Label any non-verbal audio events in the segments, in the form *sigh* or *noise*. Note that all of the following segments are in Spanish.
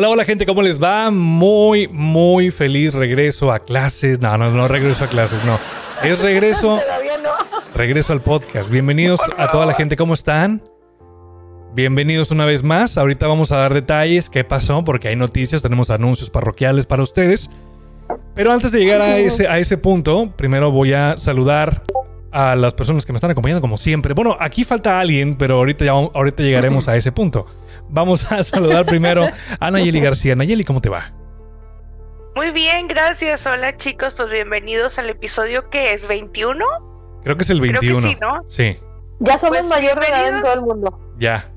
Hola, hola gente, ¿cómo les va? Muy, muy feliz regreso a clases. No, no, no regreso a clases, no. Es regreso. *laughs* Regreso al podcast. Bienvenidos a toda la gente, ¿cómo están? Bienvenidos una vez más. Ahorita vamos a dar detalles, qué pasó, porque hay noticias, tenemos anuncios parroquiales para ustedes. Pero antes de llegar a ese, a ese punto, primero voy a saludar a las personas que me están acompañando como siempre. Bueno, aquí falta alguien, pero ahorita, ya, ahorita llegaremos *clears throat* a ese punto. Vamos a saludar primero a Nayeli García. Nayeli, ¿cómo te va? Muy bien, gracias. Hola chicos, pues bienvenidos al episodio que es 21. Creo que es el 21. sí, ¿no? Sí. Ya somos pues mayor de edad en todo el mundo. Ya.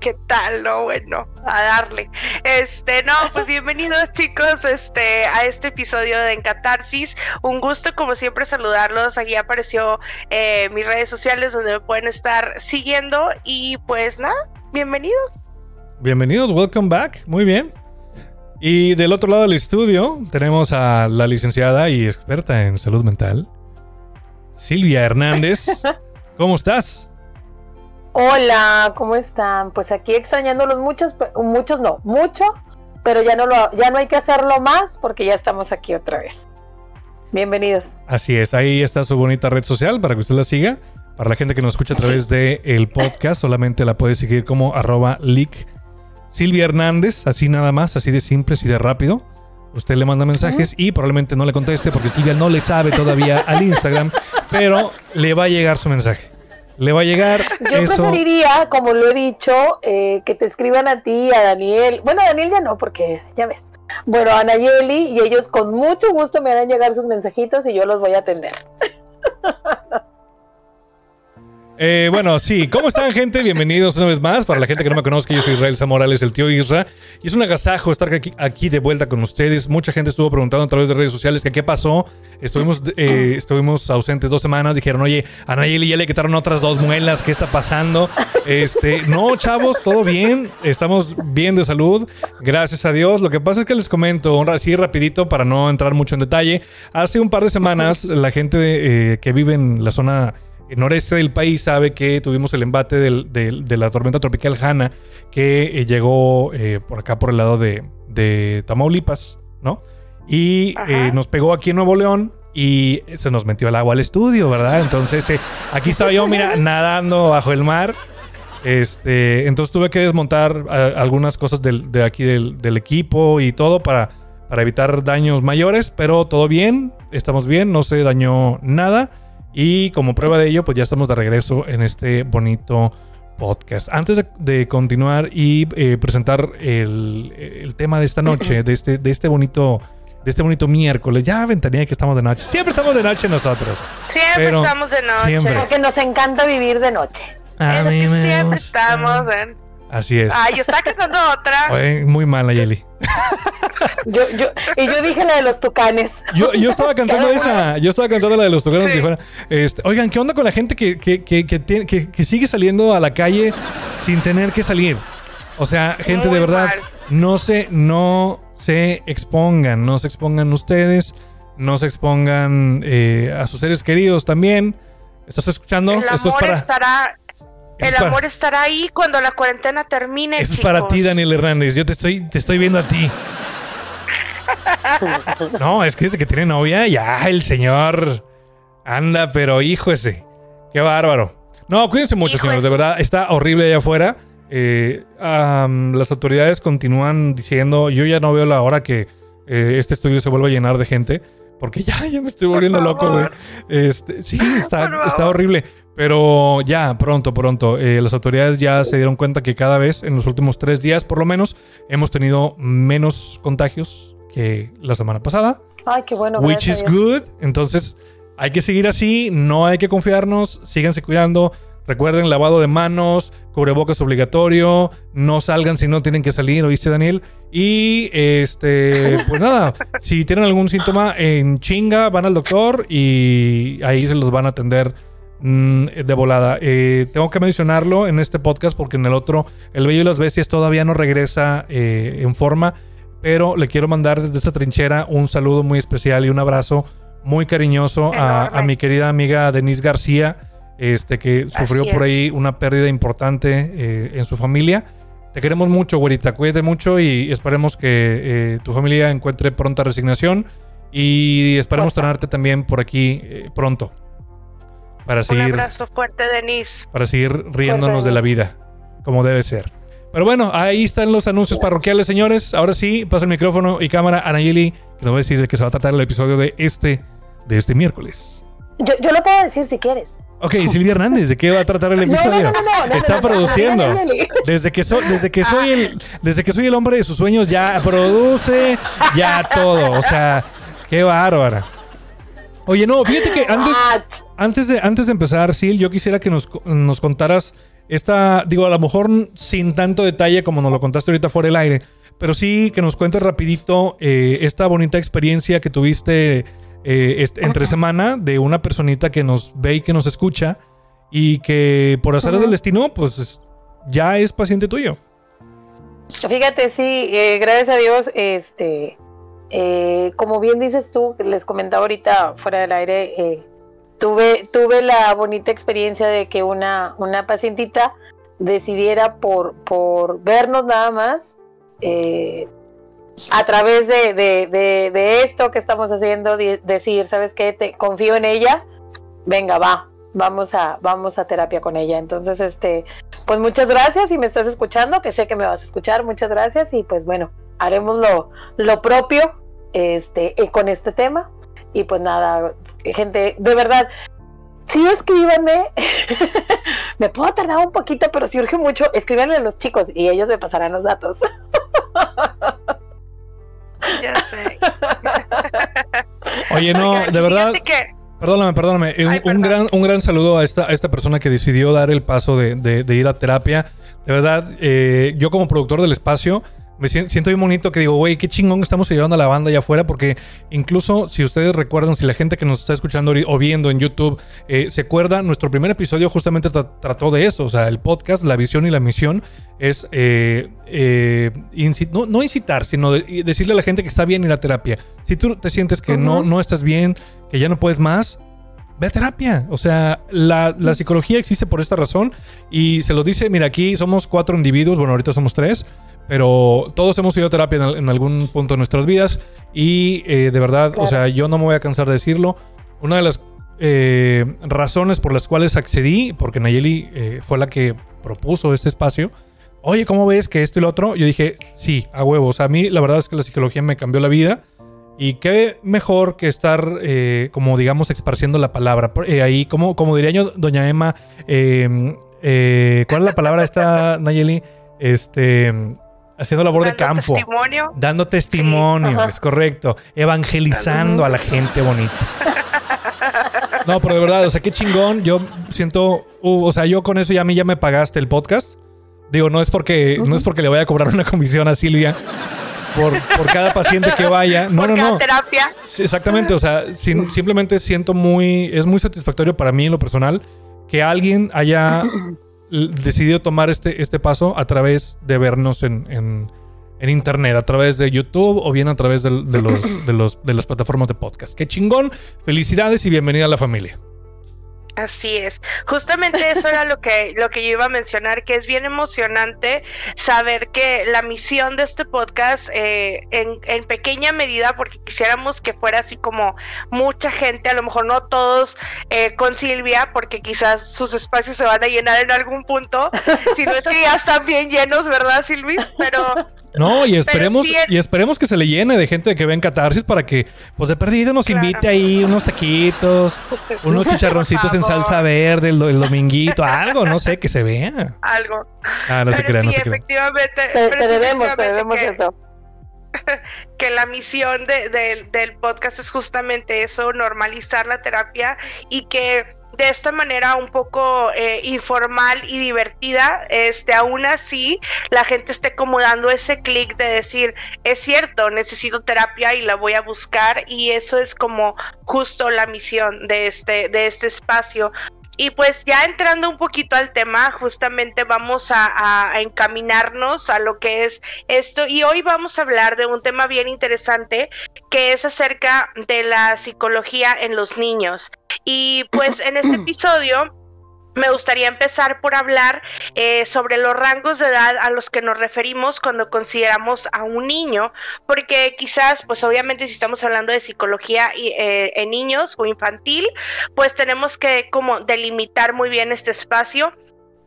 ¿Qué tal? No, bueno, a darle. Este, no, pues bienvenidos chicos este, a este episodio de Encatarsis. Un gusto, como siempre, saludarlos. Aquí apareció eh, mis redes sociales donde me pueden estar siguiendo. Y pues nada, bienvenidos. Bienvenidos, welcome back. Muy bien. Y del otro lado del estudio tenemos a la licenciada y experta en salud mental, Silvia Hernández. *laughs* ¿Cómo estás? Hola, ¿cómo están? Pues aquí extrañándolos muchos, muchos no, mucho, pero ya no lo, ya no hay que hacerlo más porque ya estamos aquí otra vez. Bienvenidos. Así es, ahí está su bonita red social para que usted la siga. Para la gente que nos escucha a través del el podcast, solamente la puede seguir como arroba leak Silvia Hernández, así nada más, así de simple, así de rápido. Usted le manda mensajes y probablemente no le conteste porque Silvia no le sabe todavía al Instagram, pero le va a llegar su mensaje. Le va a llegar Yo eso. preferiría, como lo he dicho, eh, que te escriban a ti, a Daniel. Bueno, a Daniel ya no, porque ya ves. Bueno, a Nayeli y ellos con mucho gusto me harán llegar sus mensajitos y yo los voy a atender. *laughs* Eh, bueno, sí, ¿cómo están, gente? Bienvenidos una vez más. Para la gente que no me conozca, yo soy Israel Zamorales, el tío Isra. Y es un agasajo estar aquí, de vuelta con ustedes. Mucha gente estuvo preguntando a través de redes sociales que qué pasó. Estuvimos, eh, estuvimos ausentes dos semanas. Dijeron, oye, a Nayeli ya le quitaron otras dos muelas. ¿Qué está pasando? Este, no, chavos, todo bien. Estamos bien de salud. Gracias a Dios. Lo que pasa es que les comento, así rapidito para no entrar mucho en detalle. Hace un par de semanas, la gente eh, que vive en la zona el noreste del país sabe que tuvimos el embate del, del, de la tormenta tropical Hanna que eh, llegó eh, por acá por el lado de, de Tamaulipas, ¿no? Y eh, nos pegó aquí en Nuevo León y se nos metió el agua al estudio, ¿verdad? Entonces aquí estaba yo, mira, *laughs* nadando bajo el mar. Este, entonces tuve que desmontar a, algunas cosas del, de aquí del, del, equipo y todo para, para evitar daños mayores, pero todo bien, estamos bien, no se dañó nada. Y como prueba de ello, pues ya estamos de regreso en este bonito podcast. Antes de, de continuar y eh, presentar el, el, tema de esta noche, *laughs* de este, de este bonito. De este bonito miércoles, ya ventaría que estamos de noche. Siempre estamos de noche nosotros. Siempre estamos de noche. Siempre. Porque nos encanta vivir de noche. A es que siempre gusta. estamos en. Así es. Ay, yo estaba cantando otra. *laughs* Oye, muy mal, Ayeli. yo, yo, y yo dije la de los tucanes. Yo, yo estaba cantando esa. Yo estaba cantando la de los tucanes. Sí. Este, oigan, ¿qué onda con la gente que, que, que, que, que sigue saliendo a la calle sin tener que salir? O sea, gente muy de verdad, mal. no se, no se expongan, no se expongan ustedes, no se expongan eh, a sus seres queridos también. ¿Estás escuchando? El Esto es para. Estará el es amor para... estará ahí cuando la cuarentena termine. Eso chicos. es para ti, Daniel Hernández. Yo te estoy, te estoy viendo a ti. *laughs* no, es que desde que tiene novia, ya el señor anda, pero hijo ese. Qué bárbaro. No, cuídense mucho, señores. De verdad, está horrible allá afuera. Eh, um, las autoridades continúan diciendo: Yo ya no veo la hora que eh, este estudio se vuelva a llenar de gente. Porque ya, ya me estoy volviendo loco, güey. Este, sí, está, está horrible. Pero ya, pronto, pronto. Eh, las autoridades ya se dieron cuenta que cada vez, en los últimos tres días por lo menos, hemos tenido menos contagios que la semana pasada. Ay, qué bueno. Which is good. Entonces, hay que seguir así, no hay que confiarnos, síganse cuidando. Recuerden, lavado de manos, cubrebocas obligatorio, no salgan si no tienen que salir, ¿oíste, Daniel? Y este, *laughs* pues nada, si tienen algún síntoma en chinga, van al doctor y ahí se los van a atender mm, de volada. Eh, tengo que mencionarlo en este podcast porque en el otro, El Bello y las Bestias todavía no regresa eh, en forma, pero le quiero mandar desde esta trinchera un saludo muy especial y un abrazo muy cariñoso a, a mi querida amiga Denise García este, que sufrió por ahí una pérdida importante eh, en su familia. Te queremos mucho, güerita. Cuídate mucho y esperemos que tu familia encuentre pronta resignación. Y esperemos tenerte también por aquí pronto. Para seguir, Un abrazo fuerte, Denise. Para seguir riéndonos de la vida, como debe ser. Pero bueno, ahí están los anuncios parroquiales, señores. Ahora sí, paso el micrófono y cámara a Nayeli, que nos va a decir de qué se va a tratar el episodio de este, de este miércoles. Yo, yo lo puedo decir si quieres. Ok, Silvia Hernández, ¿de qué va a tratar el episodio? Está produciendo. Desde que, desde, que soy el, desde que soy el hombre de sus sueños, ya produce, ya todo. O sea, qué bárbara. Oye, no, fíjate que antes, antes, de, antes de empezar, Sil, yo quisiera que nos, nos contaras esta, digo, a lo mejor sin tanto detalle como nos lo contaste ahorita fuera del aire, pero sí que nos cuentes rapidito eh, esta bonita experiencia que tuviste eh, entre semana de una personita que nos ve y que nos escucha y que por hacer del destino, pues ya es paciente tuyo. Fíjate, sí, eh, gracias a Dios, este, eh, como bien dices tú, les comentaba ahorita fuera del aire, tuve, tuve la bonita experiencia de que una, una pacientita decidiera por, por vernos nada más, a través de, de, esto que estamos haciendo, decir, ¿sabes qué? Te confío en ella, venga, va, vamos a, vamos a terapia con ella. Entonces, este, pues muchas gracias y me estás escuchando, que sé que me vas a escuchar, muchas gracias y pues bueno, haremos lo, lo propio este, eh, con este tema. Y pues nada, gente, de verdad, sí escríbanme. *laughs* me puedo tardar un poquito, pero si urge mucho, escríbanle a los chicos y ellos me pasarán los datos. *laughs* Ya sé. *laughs* Oye, no, de verdad. Perdóname, perdóname. un, gran, un gran saludo a esta, a esta persona que decidió dar el paso de, ir a terapia. De verdad, eh, yo como productor del espacio, me siento, muy bonito que digo, güey, qué chingón estamos llevando a la banda allá afuera, porque incluso si ustedes recuerdan, si la gente que nos está escuchando o viendo en YouTube eh, se acuerda, nuestro primer episodio justamente trató de esto, o sea, el podcast, la visión y la misión es eh, eh, no, incitar, sino decirle a la gente que está bien ir a terapia. Si tú te sientes que no, no estás bien, que ya no puedes más, ve a terapia. O sea, la, la, psicología existe por esta razón y se lo dice, mira, aquí somos cuatro individuos, bueno, ahorita somos tres, pero todos hemos ido a terapia en, algún punto de nuestras vidas y eh, de verdad, o sea, yo no me voy a cansar de decirlo. Una de las eh, razones por las cuales accedí, porque Nayeli eh, fue la que propuso este espacio, oye, ¿cómo ves que esto y lo otro? Yo dije, sí, a huevos. A mí la verdad es que la psicología me cambió la vida. Y qué mejor que estar, como digamos, esparciendo la palabra. ahí, como, como diría yo, doña Emma, ¿cuál es la palabra esta, Nayeli? Este Haciendo labor de campo. Testimonio. Dando testimonio, es correcto. Evangelizando a la gente bonita. *laughs* No, pero de verdad, o sea, qué chingón. Yo siento, uh, o sea, yo con eso ya a mí ya me pagaste el podcast. Digo, no es porque, no es porque le voy a cobrar una comisión a Silvia por, por cada paciente que vaya. No, no, no. terapia. exactamente, o sea, simplemente siento muy, es muy satisfactorio para mí en lo personal que alguien haya decidió tomar este, este paso a través de vernos en, en, internet, a través de YouTube o bien a través de, de, los, de, los, de las plataformas de podcast. Qué chingón, felicidades y bienvenida a la familia. Así es. Justamente eso era lo que, lo que yo iba a mencionar, que es bien emocionante saber que la misión de este podcast, eh, en, en, pequeña medida, porque quisiéramos que fuera así como mucha gente, a lo mejor no todos eh, con Silvia, porque quizás sus espacios se van a llenar en algún punto, si no es que ya están bien llenos, ¿verdad, Silvis? Pero No, y esperemos, el- y esperemos que se le llene de gente que ve en Catarsis para que, pues de perdido nos Claro. invite ahí unos taquitos, *laughs* unos chicharroncitos en salsa verde el, do- el dominguito, algo, no sé, que se vea. Algo. Ah, no se pero crean, no sí, se crean. efectivamente. Te, pero te sí, debemos, te debemos que- eso. *laughs* que la misión de- del podcast es justamente eso, normalizar la terapia y que de esta manera un poco eh, informal y divertida, este, aún así la gente esté como dando ese clic de decir, es cierto, necesito terapia y la voy a buscar y eso es como justo la misión de este, de este espacio. Y pues ya entrando un poquito al tema, justamente vamos a, a- a encaminarnos a lo que es esto y hoy vamos a hablar de un tema bien interesante que es acerca de la psicología en los niños. Y pues en este *clears throat* episodio me gustaría empezar por hablar eh, sobre los rangos de edad a los que nos referimos cuando consideramos a un niño, porque quizás, pues obviamente si estamos hablando de psicología eh, en niños o infantil, pues tenemos que como delimitar muy bien este espacio.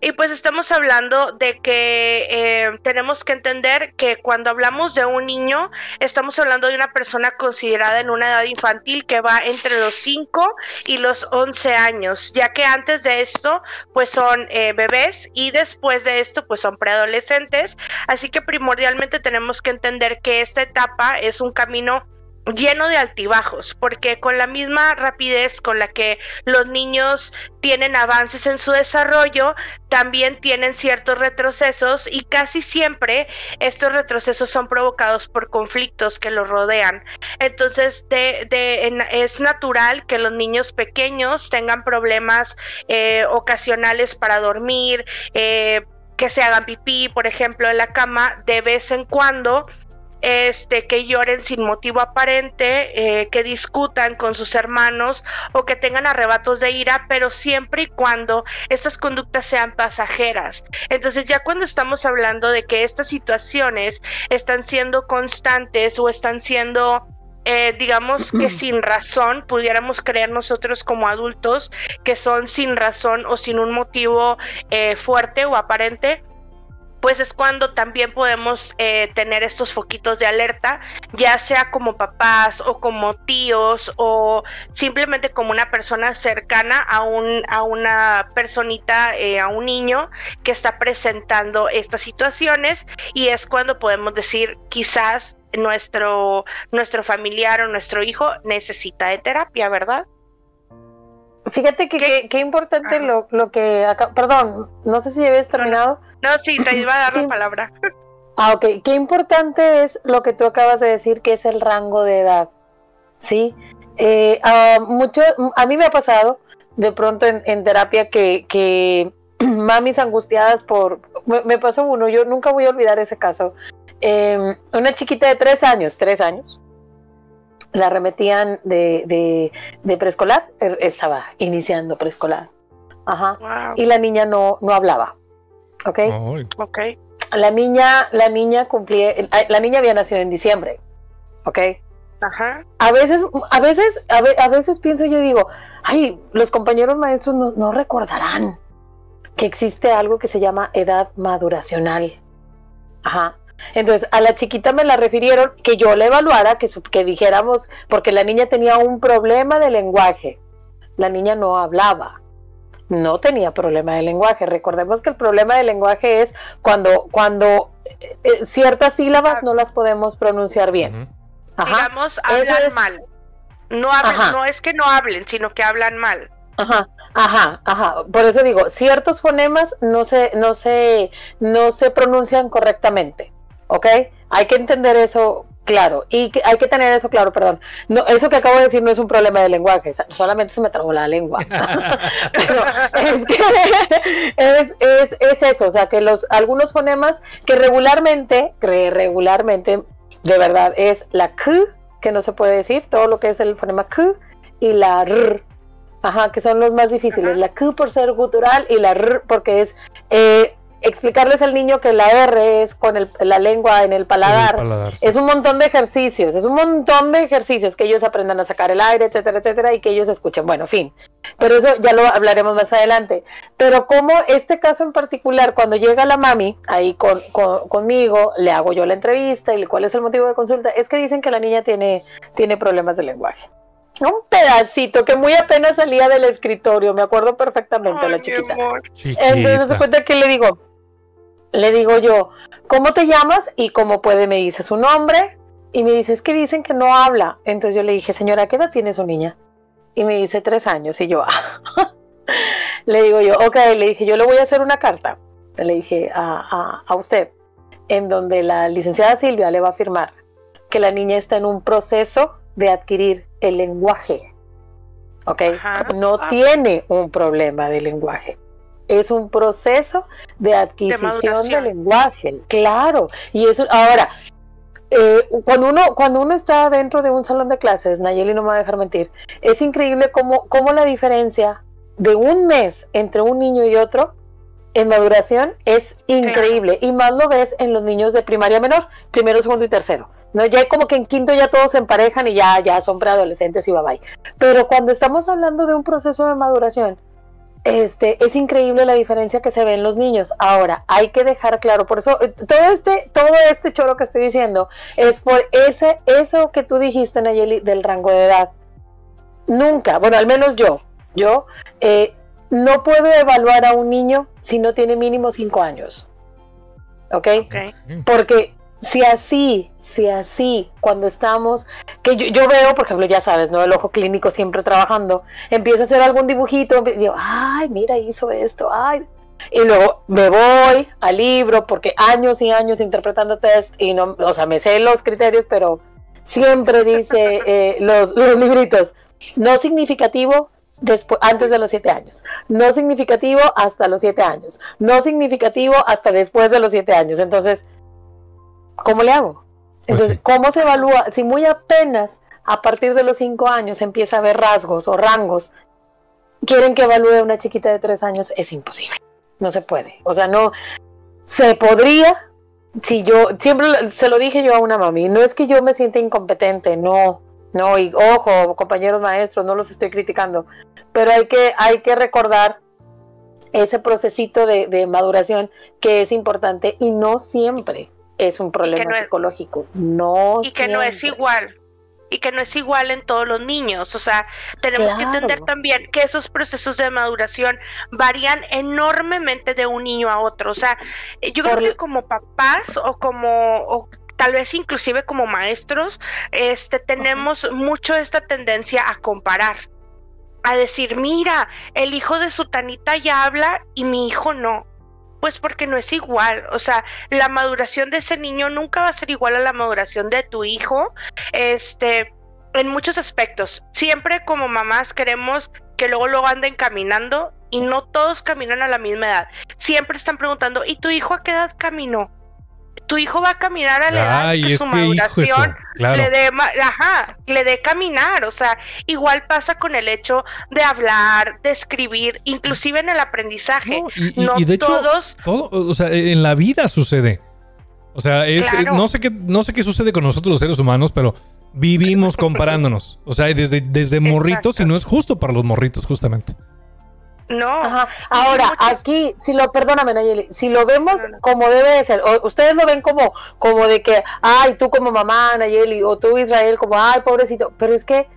Y pues estamos hablando de que eh, tenemos que entender que cuando hablamos de un niño, estamos hablando de una persona considerada en una edad infantil que va entre los 5 y los 11 años, ya que antes de esto, pues son eh, bebés y después de esto, pues son preadolescentes. Así que primordialmente tenemos que entender que esta etapa es un camino lleno de altibajos, porque con la misma rapidez con la que los niños tienen avances en su desarrollo, también tienen ciertos retrocesos y casi siempre estos retrocesos son provocados por conflictos que los rodean. Entonces, de, de- en- es natural que los niños pequeños tengan problemas eh, ocasionales para dormir, eh, que se hagan pipí, por ejemplo, en la cama de vez en cuando este, que lloren sin motivo aparente, eh, que discutan con sus hermanos o que tengan arrebatos de ira, pero siempre y cuando estas conductas sean pasajeras. Entonces ya cuando estamos hablando de que estas situaciones están siendo constantes o están siendo... eh, digamos que *clears throat* sin razón, pudiéramos creer nosotros como adultos que son sin razón o sin un motivo eh, fuerte o aparente, pues es cuando también podemos eh, tener estos foquitos de alerta, ya sea como papás o como tíos o simplemente como una persona cercana a, un, a una personita, eh, a un niño que está presentando estas situaciones y es cuando podemos decir quizás nuestro, nuestro familiar o nuestro hijo necesita de terapia, ¿verdad? Fíjate que ¿Qué? importante lo, lo que acá, perdón, no sé si habías terminado. No, sí, te iba a dar la palabra. Ah, ok. Qué importante es lo que tú acabas de decir, que es el rango de edad. Sí. Eh, ah, mucho, a mí me ha pasado de pronto en, en terapia que, que *clears throat* mamis angustiadas por. Me, me pasó uno, yo nunca voy a olvidar ese caso. Eh, una chiquita de tres años, tres años, la remetían de, de, de preescolar, er- estaba iniciando preescolar. Ajá. Wow. Y la niña no, no hablaba. ¿Ok? Ok. La niña, la niña cumplía, la niña había nacido en diciembre, ¿ok? Ajá. A veces, a veces, a, ve- a veces pienso yo digo, ay, los compañeros maestros no, no recordarán que existe algo que se llama edad maduracional. Ajá. Entonces, a la chiquita me la refirieron que yo la evaluara, que, su- que dijéramos, porque la niña tenía un problema de lenguaje. La niña no hablaba, no tenía problema de lenguaje. Recordemos que el problema de lenguaje es cuando, cuando eh, eh, ciertas sílabas no las podemos pronunciar bien. Ajá. digamos, hablan es- mal. No, hablan, no es que no hablen, sino que hablan mal. Ajá, ajá, ajá. Por eso digo, ciertos fonemas no se, no se, no se pronuncian correctamente, ¿ok? Hay que entender eso claro y que hay que tener eso claro, perdón. No, eso que acabo de decir no es un problema de lenguaje, solamente se me trabó la lengua. *laughs* Pero es que *laughs* es, es, es eso, o sea, que los algunos fonemas que regularmente, que regularmente, de verdad, es la K, que no se puede decir, todo lo que es el fonema K y la R. Ajá, que son los más difíciles. La Q por ser gutural y la R porque es eh, explicarles al niño que la R es con la lengua en el paladar. Es un montón de ejercicios, es un montón de ejercicios que ellos aprendan a sacar el aire, etcétera, etcétera, y que ellos escuchen. Bueno, fin. Pero eso ya lo hablaremos más adelante. Pero como este caso en particular, cuando llega la mami ahí con, conmigo, le hago yo la entrevista y cuál es el motivo de consulta, es que dicen que la niña tiene, tiene problemas de lenguaje un pedacito que muy apenas salía del escritorio, me acuerdo perfectamente la chiquita. Entonces se cuenta que le digo, le digo yo, ¿cómo te llamas? Y cómo puede, me dice su nombre. Y me dice, es que dicen que no habla. Entonces yo le dije, señora, ¿qué edad tiene su niña? Y me dice, tres años. Y yo, *laughs* le digo yo, ok, le dije, yo le voy a hacer una carta. Le dije a, a usted, en donde la licenciada Silvia le va a afirmar que la niña está en un proceso de adquirir el lenguaje. ¿Ok? No ah. tiene un problema de lenguaje. Es un proceso de adquisición de, lenguaje. Claro. Y eso, ahora, eh, cuando, uno, cuando uno está dentro de un salón de clases, Nayeli no me va a dejar mentir, es increíble cómo, cómo la diferencia de un mes entre un niño y otro en maduración es increíble. Y más lo ves en los niños de primaria menor, primero, segundo y tercero. No, ya como que en quinto ya todos se emparejan y ya, ya son preadolescentes y bye bye. Pero cuando estamos hablando de un proceso de maduración, este, es increíble la diferencia que se ve en los niños. Ahora, hay que dejar claro, por eso, eh, todo este, todo este choro que estoy diciendo es por ese, eso que tú dijiste, Nayeli, del rango de edad. Nunca, bueno, al menos yo, yo eh, no puedo evaluar a un niño si no tiene mínimo cinco años. ¿Ok? okay. Porque si así, si así, cuando estamos, que yo, veo, por ejemplo, ya sabes, ¿no? El ojo clínico siempre trabajando, empieza a hacer algún dibujito, y digo, ay, mira, hizo esto, ay. Y luego me voy al libro, porque años y años interpretando test, y no, o sea, me sé los criterios, pero siempre dice eh, los, los libritos, no significativo, antes de los siete años, no significativo hasta los siete años, no significativo hasta después de los siete años. Entonces, ¿cómo le hago? Pues Entonces, ¿cómo se evalúa? Si muy apenas a partir de los cinco años empieza a ver rasgos o rangos, quieren que evalúe a una chiquita de tres años, es imposible. No se puede. O sea, no se podría. Si yo siempre se lo dije yo a una mami, no es que yo me sienta incompetente, no, no, y ojo, compañeros maestros, no los estoy criticando, pero hay que, hay que recordar ese procesito de, de maduración que es importante y no siempre es un problema psicológico. No. Y que no es igual. Y que no es igual en todos los niños. O sea, tenemos que entender también que esos procesos de maduración varían enormemente de un niño a otro. O sea, yo creo que como papás o como tal vez inclusive como maestros, este tenemos mucho esta tendencia a comparar. A decir, mira, el hijo de su tanita ya habla y mi hijo no. Pues porque no es igual, o sea, la maduración de ese niño nunca va a ser igual a la maduración de tu hijo, este, en muchos aspectos. Siempre como mamás queremos que luego lo anden caminando y no todos caminan a la misma edad. Siempre están preguntando, ¿y tu hijo a qué edad caminó? Tu hijo va a caminar a la edad que su maduración le dé ajá, le dé caminar, o sea, igual pasa con el hecho de hablar, de escribir, inclusive en el aprendizaje. No, y, de todos todo, o sea, en la vida sucede. O sea, es, no sé qué no sé qué sucede con nosotros los seres humanos, pero vivimos *laughs* comparándonos. O sea, desde desde morritos y no es justo para los morritos justamente. No. Ahora, aquí, si lo, perdóname, Nayeli, si lo vemos como debe de ser, o ustedes lo ven como, como de que, ay, tú como mamá, Nayeli, o tú Israel, como, ay, pobrecito, pero es que,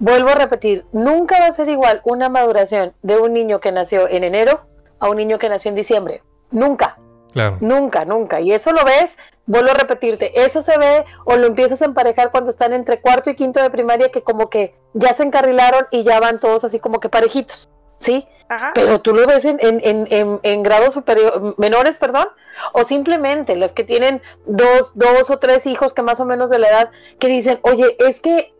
vuelvo a repetir, nunca va a ser igual una maduración de un niño que nació en enero a un niño que nació en diciembre. Nunca. Claro. Nunca, nunca. Y eso lo ves, vuelvo a repetirte, eso se ve o lo empiezas a emparejar cuando están entre cuarto y quinto de primaria que como que ya se encarrilaron y ya van todos así como que parejitos. ¿Sí? Pero tú lo ves en, en, en, en, grados superior, menores, perdón, o simplemente los que tienen dos, dos o tres hijos que más o menos de la edad, que dicen, oye, es que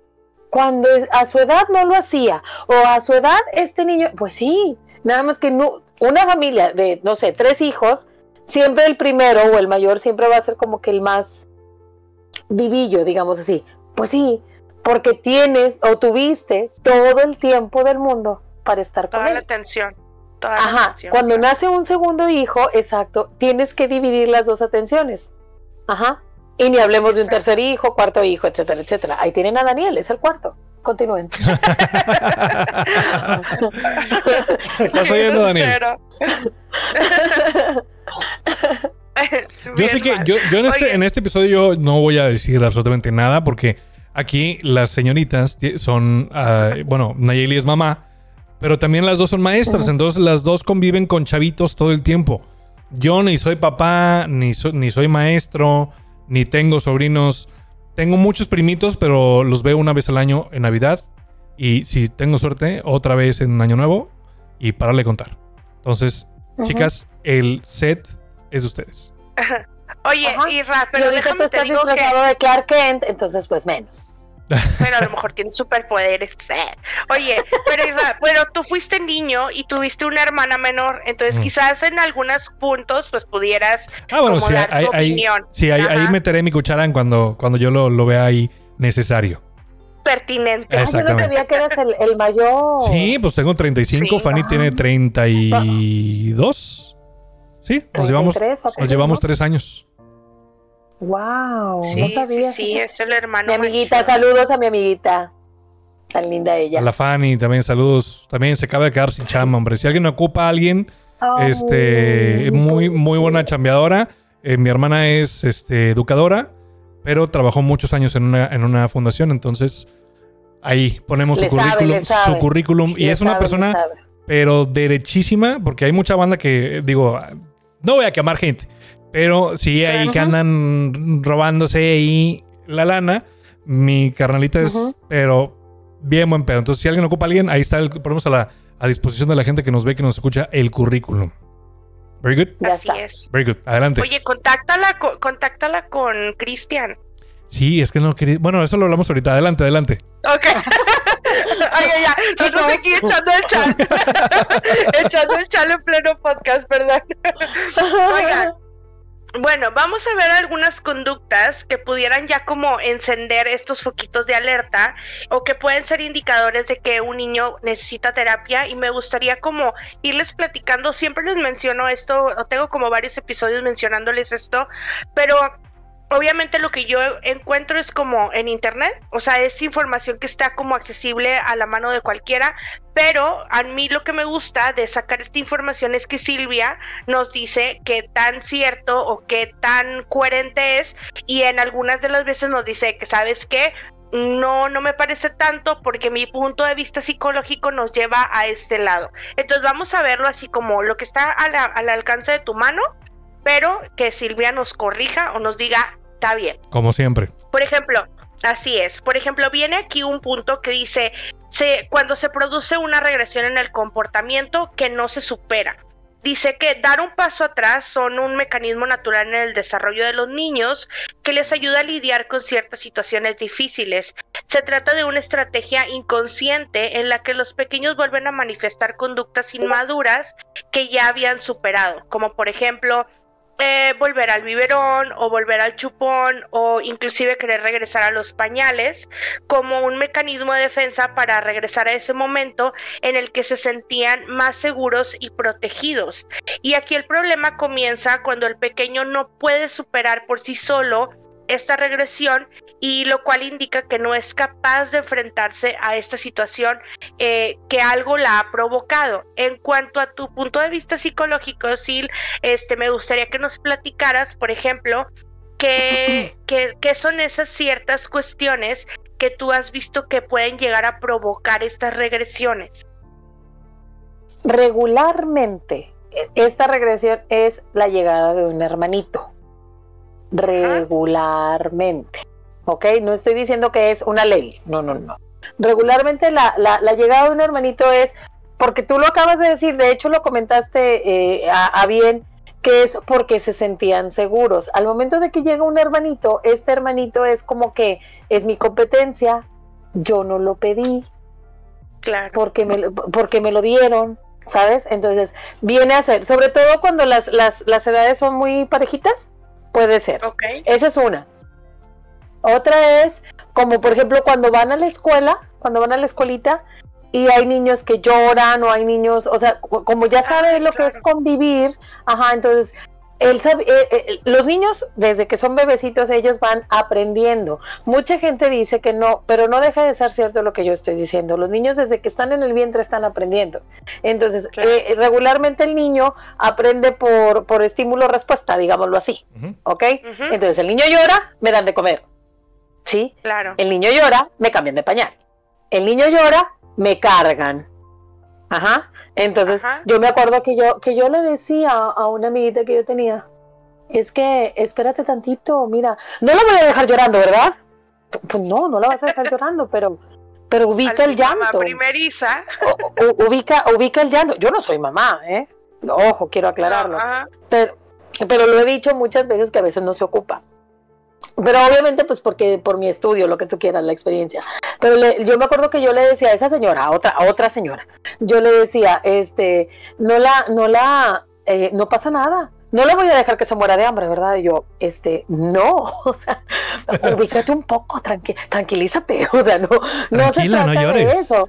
cuando a su edad no lo hacía, o a su edad este niño, pues sí, nada más que no, una familia de, no sé, tres hijos, siempre el primero o el mayor siempre va a ser como que el más vivillo, digamos así. Pues sí, porque tienes o tuviste todo el tiempo del mundo para estar con Toda la atención. toda la Ajá, atención. cuando nace un segundo hijo, exacto, tienes que dividir las dos atenciones. Ajá. Y ni hablemos de un Exacto. tercer hijo, cuarto hijo, etcétera, etcétera. Ahí tienen a Daniel, es el cuarto. Continúen. *laughs* Estás oyendo, Daniel. *laughs* Yo sé que yo, yo en, este, en este episodio yo no voy a decir absolutamente nada porque aquí las señoritas son, ah, bueno, Nayeli es mamá, pero también las dos son maestras, entonces las dos conviven con chavitos todo el tiempo. Yo ni soy papá, ni, so- ni soy maestro, ni tengo sobrinos. Tengo muchos primitos, pero los veo una vez al año en Navidad. Y si tengo suerte, otra vez en Año Nuevo. Y pararle contar. Entonces, chicas, el set es de ustedes. Oye, Ajá. Y pero tú déjame te digo que de Clark Kent, entonces pues menos. Pero a lo mejor tienes superpoderes. Oye, pero bueno, tú fuiste niño y tuviste una hermana menor, entonces Mm. quizás en algunos puntos pues pudieras Ah, bueno, sí, dar tu ahí, ahí- opinión. sí, ahí, ahí meteré mi cuchara en cuando, cuando yo lo, lo vea ahí necesario. pertinente. Ah, yo no Exactamente. sabía que eras el, el mayor. Sí, pues tengo 35, Sí. Fanny Ah. tiene 32. Sí, nos llevamos, 33, papá, nos llevamos tres años. Wow, Sí, no sabía. sí, es el hermano. Mi amiguita, mayor. saludos a mi amiguita. Tan linda ella. A la Fanny también saludos. También se acaba de quedar sin chamba, hombre. Si alguien ocupa a alguien, Ay, este, muy, muy buena chambeadora. Eh, mi hermana es este, educadora, pero trabajó muchos años en una, en una fundación. Entonces, ahí ponemos su Le sabe, currículum, su currículum. Y Le es una sabe, persona, pero derechísima, porque hay mucha banda que, digo, no voy a quemar gente, pero sí hay que Ajá. andan robándose ahí la lana. Mi carnalita es, pero bien buen pedo. Entonces, si alguien ocupa a alguien, ahí está, el, ponemos a la a disposición de la gente que nos ve, que nos escucha, el currículum. Very good. Ya Así es. Very good. Adelante. Oye, contáctala, co- contáctala con Cristian. Sí, es que no quería. Bueno, eso lo hablamos ahorita. Adelante, adelante. Ok. *laughs* Oye, ya, nosotros aquí echando el chat. *laughs* echando el chat en pleno podcast, perdón. *laughs* Oigan, bueno, vamos a ver algunas conductas que pudieran ya como encender estos foquitos de alerta o que pueden ser indicadores de que un niño necesita terapia. Y me gustaría como irles platicando, siempre les menciono esto, tengo como varios episodios mencionándoles esto, pero obviamente lo que yo encuentro es como en internet, o sea, es información que está como accesible a la mano de cualquiera, pero a mí lo que me gusta de sacar esta información es que Silvia nos dice qué tan cierto o qué tan coherente es y en algunas de las veces nos dice que sabes qué no, no me parece tanto porque mi punto de vista psicológico nos lleva a este lado. Entonces vamos a verlo así como lo que está la- al alcance de tu mano, pero que Silvia nos corrija o nos diga, está bien. Como siempre. Por ejemplo, así es. Por ejemplo, viene aquí un punto que dice, se, cuando se produce una regresión en el comportamiento que no se supera. Dice que dar un paso atrás son un mecanismo natural en el desarrollo de los niños que les ayuda a lidiar con ciertas situaciones difíciles. Se trata de una estrategia inconsciente en la que los pequeños vuelven a manifestar conductas inmaduras que ya habían superado, como por ejemplo eh, volver al biberón o volver al chupón o inclusive querer regresar a los pañales como un mecanismo de defensa para regresar a ese momento en el que se sentían más seguros y protegidos. Y aquí el problema comienza cuando el pequeño no puede superar por sí solo esta regresión y lo cual indica que no es capaz de enfrentarse a esta situación eh, que algo la ha provocado. En cuanto a tu punto de vista psicológico, Sil, este, me gustaría que nos platicaras, por ejemplo, qué, *clears throat* qué- qué son esas ciertas cuestiones que tú has visto que pueden llegar a provocar estas regresiones. Regularmente, e- esta regresión es la llegada de un hermanito. Regularmente. ¿Ok? No estoy diciendo que es una ley. No, no, no. Regularmente la, la- la llegada de un hermanito es, porque tú lo acabas de decir, de hecho lo comentaste eh, a, a bien, que es porque se sentían seguros. Al momento de que llega un hermanito, este hermanito es como que es mi competencia, yo no lo pedí, Claro. porque me, lo- porque me lo dieron, ¿sabes? Entonces, viene a ser, sobre todo cuando las, las, las edades son muy parejitas, puede ser. Ok. Esa es una. Otra es, como por ejemplo, cuando van a la escuela, cuando van a la escuelita y hay niños que lloran o hay niños, o sea, como ya sabe lo que es convivir, ajá, entonces él sabe, eh, eh, los niños desde que son bebecitos ellos van aprendiendo. Mucha gente dice que no, pero no deja de ser cierto lo que yo estoy diciendo. Los niños desde que están en el vientre están aprendiendo. Entonces, eh, regularmente el niño aprende por, por estímulo-respuesta, digámoslo así. ¿Ok? Entonces el niño llora, me dan de comer. ¿Sí? Claro. El niño llora, me cambian de pañal. El niño llora, me cargan. Ajá. Entonces, yo me acuerdo que yo, que yo le decía a una amiguita que yo tenía, es que espérate tantito, mira, no la voy a dejar llorando, ¿verdad? Pues no, no la vas a dejar llorando, *laughs* pero, pero ubica el llanto. primeriza. ubica, ubica el llanto. Yo no soy mamá, ¿eh? Ojo, quiero aclararlo. pero, pero lo he dicho muchas veces que a veces no se ocupa. Pero obviamente, pues porque por mi estudio, lo que tú quieras, la experiencia. Pero yo me acuerdo que yo le decía a esa señora, a otra, a otra señora, yo le decía, este, no la, no la, eh, no pasa nada. No le voy a dejar que se muera de hambre, ¿verdad? Y yo, este, no, *laughs* o sea, ubícate un poco, tranquilízate, o sea, no, no se trata no de eso.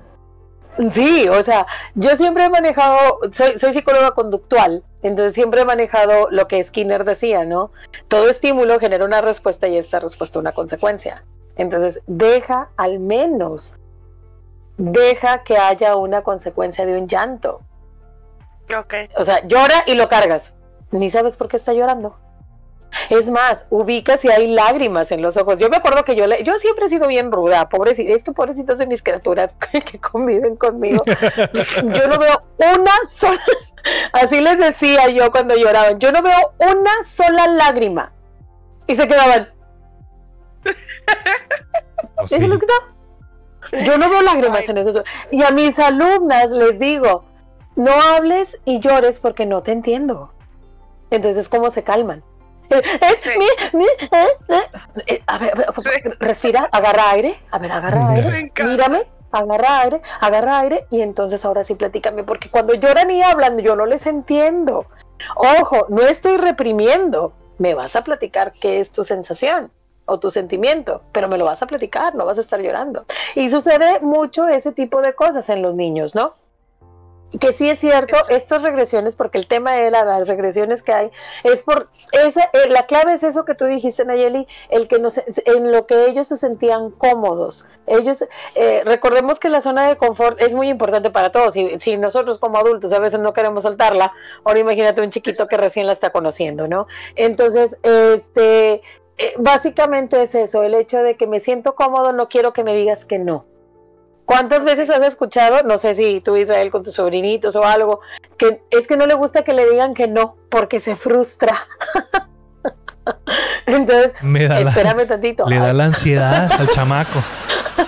Sí, o sea, yo siempre he manejado, soy, soy psicóloga conductual, entonces siempre he manejado lo que Skinner decía, ¿no? Todo estímulo genera una respuesta y esta respuesta una consecuencia. Entonces, deja al menos, deja que haya una consecuencia de un llanto. Ok. O sea, llora y lo cargas. Ni sabes por qué está llorando. Es más, ubica si hay lágrimas en los ojos. Yo me acuerdo que yo le, yo siempre he sido bien ruda, pobrecito, es que pobrecitos de mis criaturas *laughs* que, conviven conmigo. *laughs* Yo no veo una sola, *laughs* así les decía yo cuando lloraban, yo no veo una sola lágrima. Y se quedaban. Oh, yo no veo lágrimas en esos Y a mis alumnas les digo, no hables y llores porque no te entiendo. Entonces, ¿cómo se calman? A ver, respira, agarra aire, a ver, agarra aire, mírame, agarra aire, agarra aire y entonces ahora sí platícame, porque cuando lloran y hablan yo no les entiendo. Ojo, no estoy reprimiendo, me vas a platicar qué es tu sensación o tu sentimiento, pero me lo vas a platicar, no vas a estar llorando. Y sucede mucho ese tipo de cosas en los niños, ¿no? Que sí es cierto, estas regresiones, porque el tema de las regresiones que hay, es por, esa, eh, la clave es eso que tú dijiste, Nayeli, el que nos, en lo que ellos se sentían cómodos. Ellos, eh, recordemos que la zona de confort es muy importante para todos, y si nosotros como adultos a veces no queremos saltarla, ahora imagínate un chiquito que recién la está conociendo, ¿no? Entonces, este, eh, básicamente es eso, el hecho de que me siento cómodo, no quiero que me digas que no. ¿Cuántas veces has escuchado, no sé si tú Israel con tus sobrinitos o algo, que es que no le gusta que le digan que no, porque se frustra? *laughs* Entonces, espérame tantito. Le da la ansiedad al chamaco. *laughs*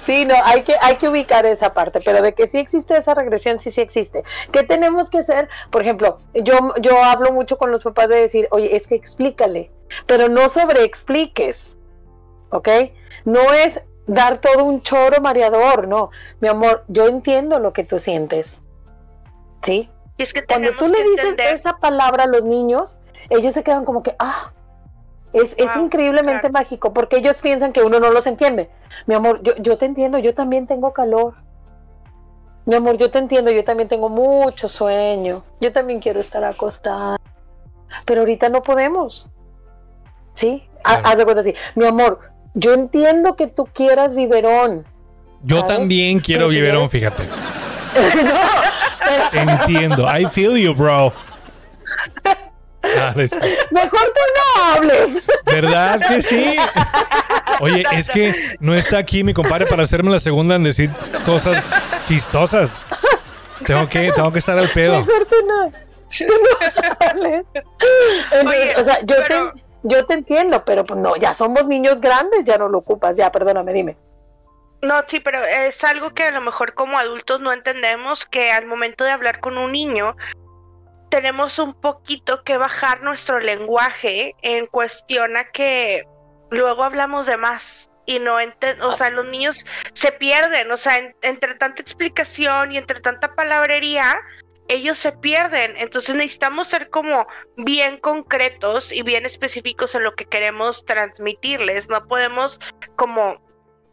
Sí, no, hay que, hay que ubicar esa parte, pero de que sí existe esa regresión, sí, sí existe. ¿Qué tenemos que hacer? Por ejemplo, yo, yo hablo mucho con los papás de decir, oye, es que explícale, pero no sobreexpliques, ¿ok? No es dar todo un choro mareador, no. Mi amor, yo entiendo lo que tú sientes. ¿Sí? Y es que Cuando tú le dices esa palabra a los niños, ellos se quedan como que, ah, es, es increíblemente mágico, porque ellos piensan que uno no los entiende. Mi amor, yo, yo te entiendo, yo también tengo calor. Mi amor, yo te entiendo, yo también tengo mucho sueño. Yo también quiero estar acostada. Pero ahorita no podemos. ¿Sí? Haz de cuenta así. Mi amor, yo entiendo que tú quieras biberón. Yo también quiero biberón, fíjate. *laughs* Entiendo. I feel you, bro. Ah, Mejor tú no hables. ¿Verdad que sí? *laughs* Oye, es que no está aquí mi compadre para hacerme la segunda en decir cosas chistosas. Tengo que, tengo que estar al pedo. Mejor tú no. hables. Oye, o sea, yo te yo te entiendo, pero pues no, ya somos niños grandes, ya no lo ocupas, ya, perdóname, dime. No, sí, pero es algo que a lo mejor como adultos no entendemos, que al momento de hablar con un niño, tenemos un poquito que bajar nuestro lenguaje en cuestión a que luego hablamos de más y no o sea, los niños se pierden, o sea, entre tanta explicación y entre tanta palabrería, ellos se pierden. Entonces necesitamos ser como bien concretos y bien específicos en lo que queremos transmitirles. No podemos como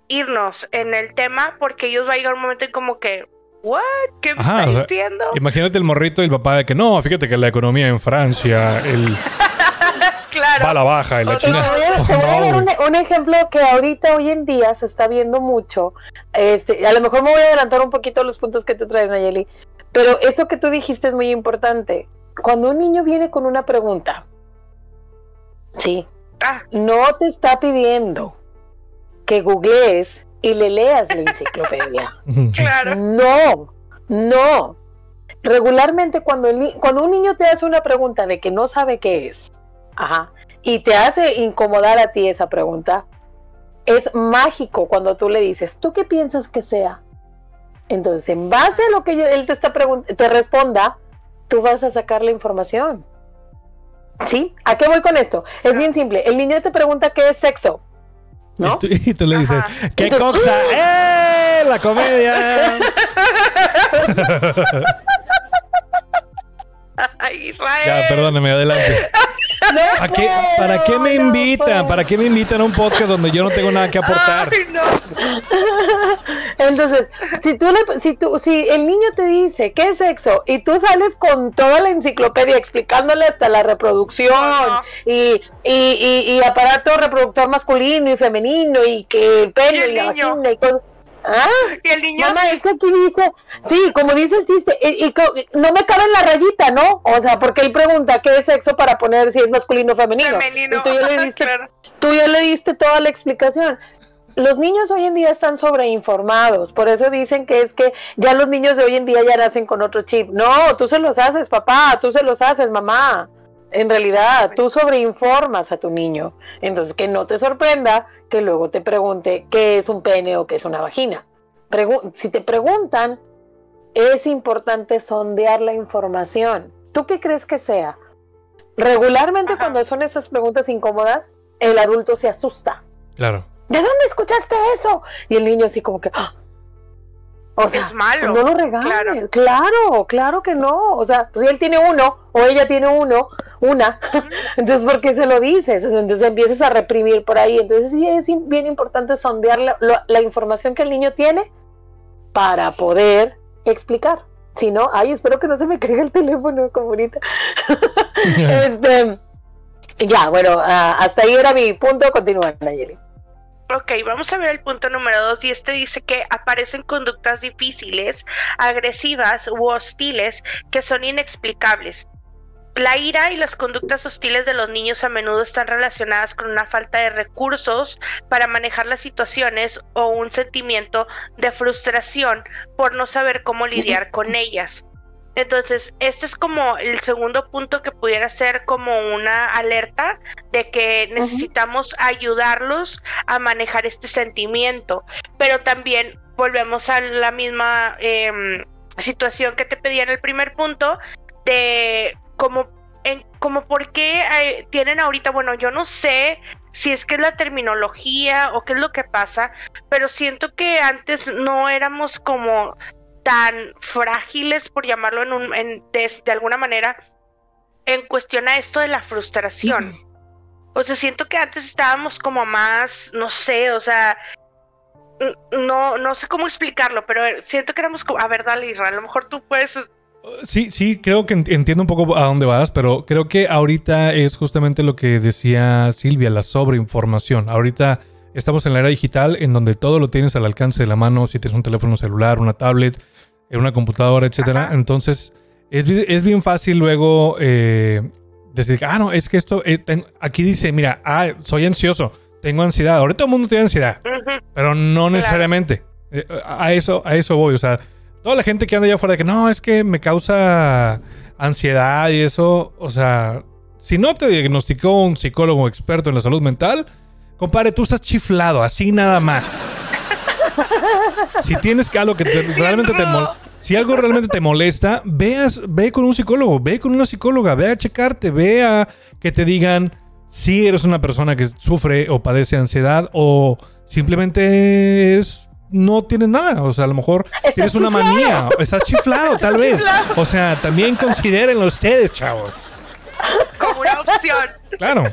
irnos en el tema porque ellos va a llegar un momento en como que, ¿what? ¿Qué me está diciendo? Imagínate el morrito y el papá de que no, fíjate que la economía en Francia, el... claro. Va a la baja y la China. Te voy a, dar un, ejemplo que ahorita, hoy en día, se está viendo mucho. Este, a lo mejor me voy a adelantar un poquito los puntos que tú traes, Nayeli. Pero eso que tú dijiste es muy importante. Cuando un niño viene con una pregunta, sí, ah. no te está pidiendo que googlees y le leas la enciclopedia. *laughs* claro. No, no. Regularmente cuando, cuando un niño te hace una pregunta de que no sabe qué es, ajá, y te hace incomodar a ti esa pregunta, es mágico cuando tú le dices, ¿tú qué piensas que sea? Entonces, en base a lo que él te, está te responda, tú vas a sacar la información. ¿Sí? ¿A qué voy con esto? Es bien simple. El niño te pregunta qué es sexo. ¿No? Y tú, le dices, ¡qué coxa! ¡Eh! ¡La comedia! *laughs* Ay, Israel. Ya, perdóname, adelante. *laughs* ¿Para qué, me invitan? ¿Para qué me invitan a un podcast donde yo no tengo nada que aportar? *laughs* Entonces, si tú, le, si tú, si el niño te dice qué es sexo y tú sales con toda la enciclopedia explicándole hasta la reproducción Y, y, aparato reproductor masculino y femenino y que el pelo y, la vagina y cosas ¿Ah? Y el niño. Mamá, es que aquí dice, sí, como dice el chiste, y, no me cabe en la rayita, ¿no? O sea, porque él pregunta qué es sexo para poner si es masculino o femenino. femenino. Y tú ya, le *laughs* diste, tú ya le diste toda la explicación. Los niños hoy en día están sobreinformados, por eso dicen que es que ya los niños de hoy en día ya nacen con otro chip. No, tú se los haces, papá, tú se los haces, mamá. En realidad, tú sobreinformas a tu niño. Entonces, que no te sorprenda que luego te pregunte qué es un pene o qué es una vagina. si te preguntan, es importante sondear la información. ¿Tú qué crees que sea? Regularmente cuando son esas preguntas incómodas, el adulto se asusta. Claro. ¿De dónde escuchaste eso? Y el niño así como que, ¡Ah! O sea, es malo. No lo regales. Claro. claro, que no. O sea, pues si él tiene uno o ella tiene uno, una, *laughs* entonces ¿por qué se lo dices? Entonces empiezas a reprimir por ahí. Entonces sí es bien importante sondear la, información que el niño tiene para poder explicar. Si no, ay, espero que no se me caiga el teléfono como ahorita. *laughs* *laughs* este, ya, bueno, ah, hasta ahí era mi punto. Continúa, Nayeli. Ok, vamos a ver el punto número dos y este dice que aparecen conductas difíciles, agresivas u hostiles que son inexplicables. La ira y las conductas hostiles de los niños a menudo están relacionadas con una falta de recursos para manejar las situaciones o un sentimiento de frustración por no saber cómo lidiar con ellas. Entonces, este es como el segundo punto que pudiera ser como una alerta de que necesitamos ayudarlos a manejar este sentimiento, pero también volvemos a la misma em, situación que te pedía en el primer punto de como en, como por qué eh, tienen ahorita, bueno, yo no sé si es que es la terminología o qué es lo que pasa, pero siento que antes no éramos como tan frágiles, por llamarlo en un, en, de, alguna manera, en cuestión a esto de la frustración. O sea, siento que antes estábamos como más, no sé, o sea, no, no sé cómo explicarlo, pero siento que éramos como, a ver, dale, a lo mejor tú puedes... Sí, sí, creo que entiendo un poco a dónde vas, pero creo que ahorita es justamente lo que decía Silvia, la sobreinformación. Ahorita estamos en la era digital en donde todo lo tienes al alcance de la mano, si tienes un teléfono celular, una tablet, una computadora, etcétera. Entonces, es, es, bien fácil luego eh, decir, ah, no, es que esto, eh, aquí dice, mira, ah, soy ansioso, tengo ansiedad. Ahorita todo el mundo tiene ansiedad, pero no necesariamente. Eh, a eso, a eso voy. O sea, toda la gente que anda allá afuera de que no, es que me causa ansiedad y eso, o sea, si no te diagnosticó un psicólogo experto en la salud mental, compadre, tú estás chiflado, así nada más si tienes que algo que realmente te si algo realmente te molesta, veas, ve con un psicólogo, ve con una psicóloga, ve a checarte, ve a que te digan si eres una persona que sufre o padece ansiedad o simplemente es no tienes nada, o sea, a lo mejor tienes una manía, estás chiflado tal vez. O sea, también considérenlo ustedes, chavos. Como una opción. Claro.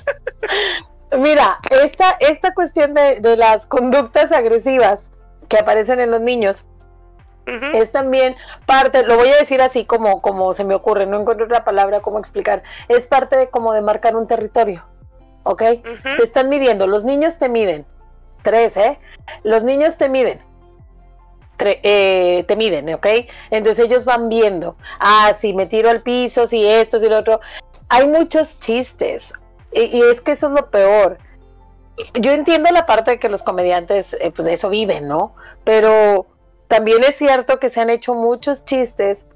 Mira, esta, esta cuestión de, de las conductas agresivas que aparecen en los niños es también parte, lo voy a decir así como, como se me ocurre, no encuentro otra palabra como explicar, es parte de como de marcar un territorio, ¿ok? Te están midiendo, los niños te miden, tres, ¿eh? Los niños te miden, Tre- eh, te miden, ¿ok? Entonces ellos van viendo, ah, si me tiro al piso, si esto, si lo otro. Hay muchos chistes, y, es que eso es lo peor. Yo entiendo la parte de que los comediantes, eh, pues de eso viven, ¿no? Pero también es cierto que se han hecho muchos chistes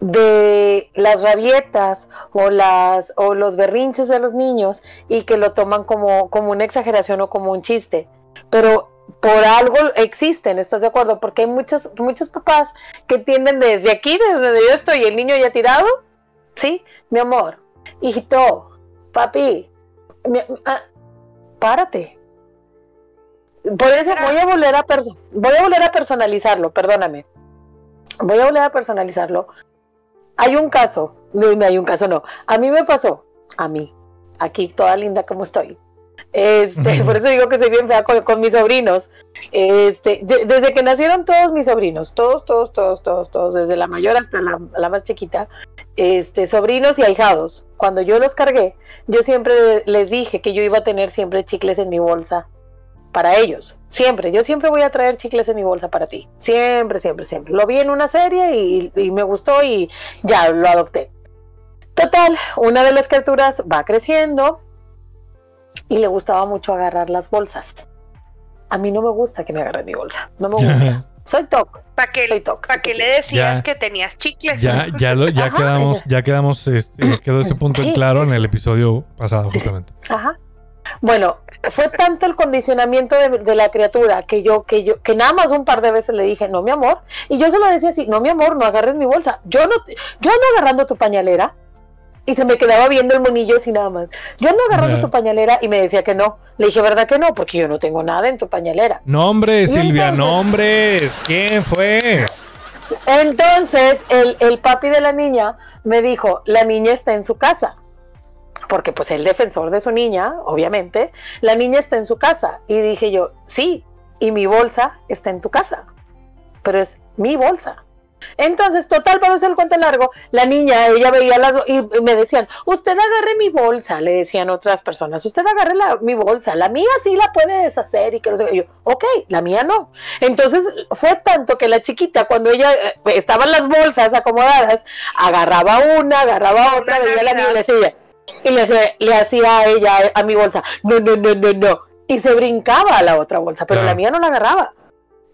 de las rabietas o las o los berrinches de los niños y que lo toman como, como una exageración o como un chiste. Pero por algo existen, ¿estás de acuerdo? Porque hay muchos, muchos papás que tienden desde aquí, desde donde yo estoy, el niño ya tirado, ¿sí? Mi amor, hijito, papi, mi- ah, párate. Por eso voy a volver a voy a volver a personalizarlo, perdóname. Voy a volver a personalizarlo. Hay un caso, no, no hay un caso, no. A mí me pasó, a mí, aquí toda linda como estoy. Este, por eso digo que soy bien fea con, con mis sobrinos. Este, de- desde que nacieron todos mis sobrinos, todos, todos, todos, todos, todos, desde la mayor hasta la, la más chiquita, este, sobrinos y ahijados. Cuando yo los cargué, yo siempre les dije que yo iba a tener siempre chicles en mi bolsa para ellos. Siempre, yo siempre voy a traer chicles en mi bolsa para ti. Siempre, siempre, siempre. Lo vi en una serie y, y me gustó y ya lo adopté. Total, una de las criaturas va creciendo y le gustaba mucho agarrar las bolsas. A mí no me gusta que me agarren mi bolsa. No me gusta. Soy TOC. ¿Para qué, Soy TOC. pa' qué le decías Ya. que tenías chicles? Ya, ya, lo, ya Ajá. quedamos, ya quedamos, este, quedó ese punto en Sí, claro sí, en el episodio pasado, Sí, sí. justamente. Ajá. Bueno, fue tanto el condicionamiento de, de la criatura que yo, que yo, que nada más un par de veces le dije, no, mi amor. Y yo se lo decía así, no, mi amor, no agarres mi bolsa. Yo no, yo no agarrando tu pañalera. Y se me quedaba viendo el monillo así nada más. Yo no agarrando tu pañalera y me decía que no. Le dije, ¿verdad que no? Porque yo no tengo nada en tu pañalera. Nombres, Silvia, entonces- nombres. ¿Quién fue? Entonces, el, el papi de la niña me dijo, la niña está en su casa. Porque pues el defensor de su niña, obviamente, la niña está en su casa. Y dije yo, sí, y mi bolsa está en tu casa. Pero es mi bolsa. Entonces, total, para hacer el cuento largo, la niña, ella veía las y me decían, usted agarre mi bolsa, le decían otras personas, usted agarre la, mi bolsa, la mía sí la puede deshacer y que no sé qué". Y yo, ok, la mía no. Entonces, fue tanto que la chiquita, cuando ella eh, estaban las bolsas acomodadas, agarraba una, agarraba otra, veía la mía y le hacía, y le, hacía- le hacía a ella, a mi bolsa, no, no, no, no, no. Y se brincaba a la otra bolsa, pero Claro. la mía no la agarraba.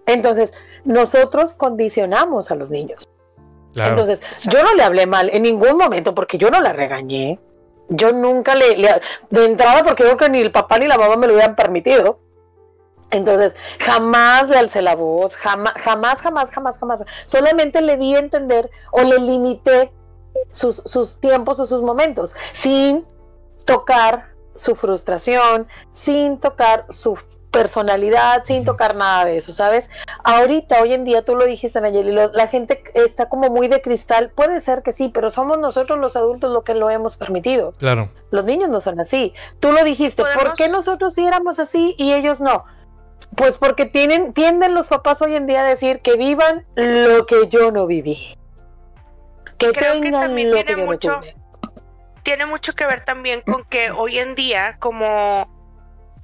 Entonces, nosotros condicionamos a los niños. Claro. Entonces, yo no le hablé mal en ningún momento porque yo no la regañé. Yo nunca le, le- de entrada porque creo que ni el papá ni la mamá me lo hubieran permitido. Entonces, jamás le alcé la voz, jamás, jamás, jamás, jamás, jamás. Solamente le di a entender o le limité sus, sus tiempos o sus momentos, sin tocar su frustración, sin tocar su personalidad, sin tocar nada de eso, ¿sabes? Ahorita, hoy en día, tú lo dijiste, Nayeli, lo- la gente está como muy de cristal. Puede ser que sí, pero somos nosotros los adultos los que lo hemos permitido. Claro. Los niños no son así. Tú lo dijiste, ¿por qué nosotros sí éramos así y ellos no? Pues porque tienen, tienden los papás hoy en día a decir que vivan lo que yo no viví. Que Creo que tengan también lo tiene que yo mucho- no tuve. tiene mucho que ver también con que hoy en día, como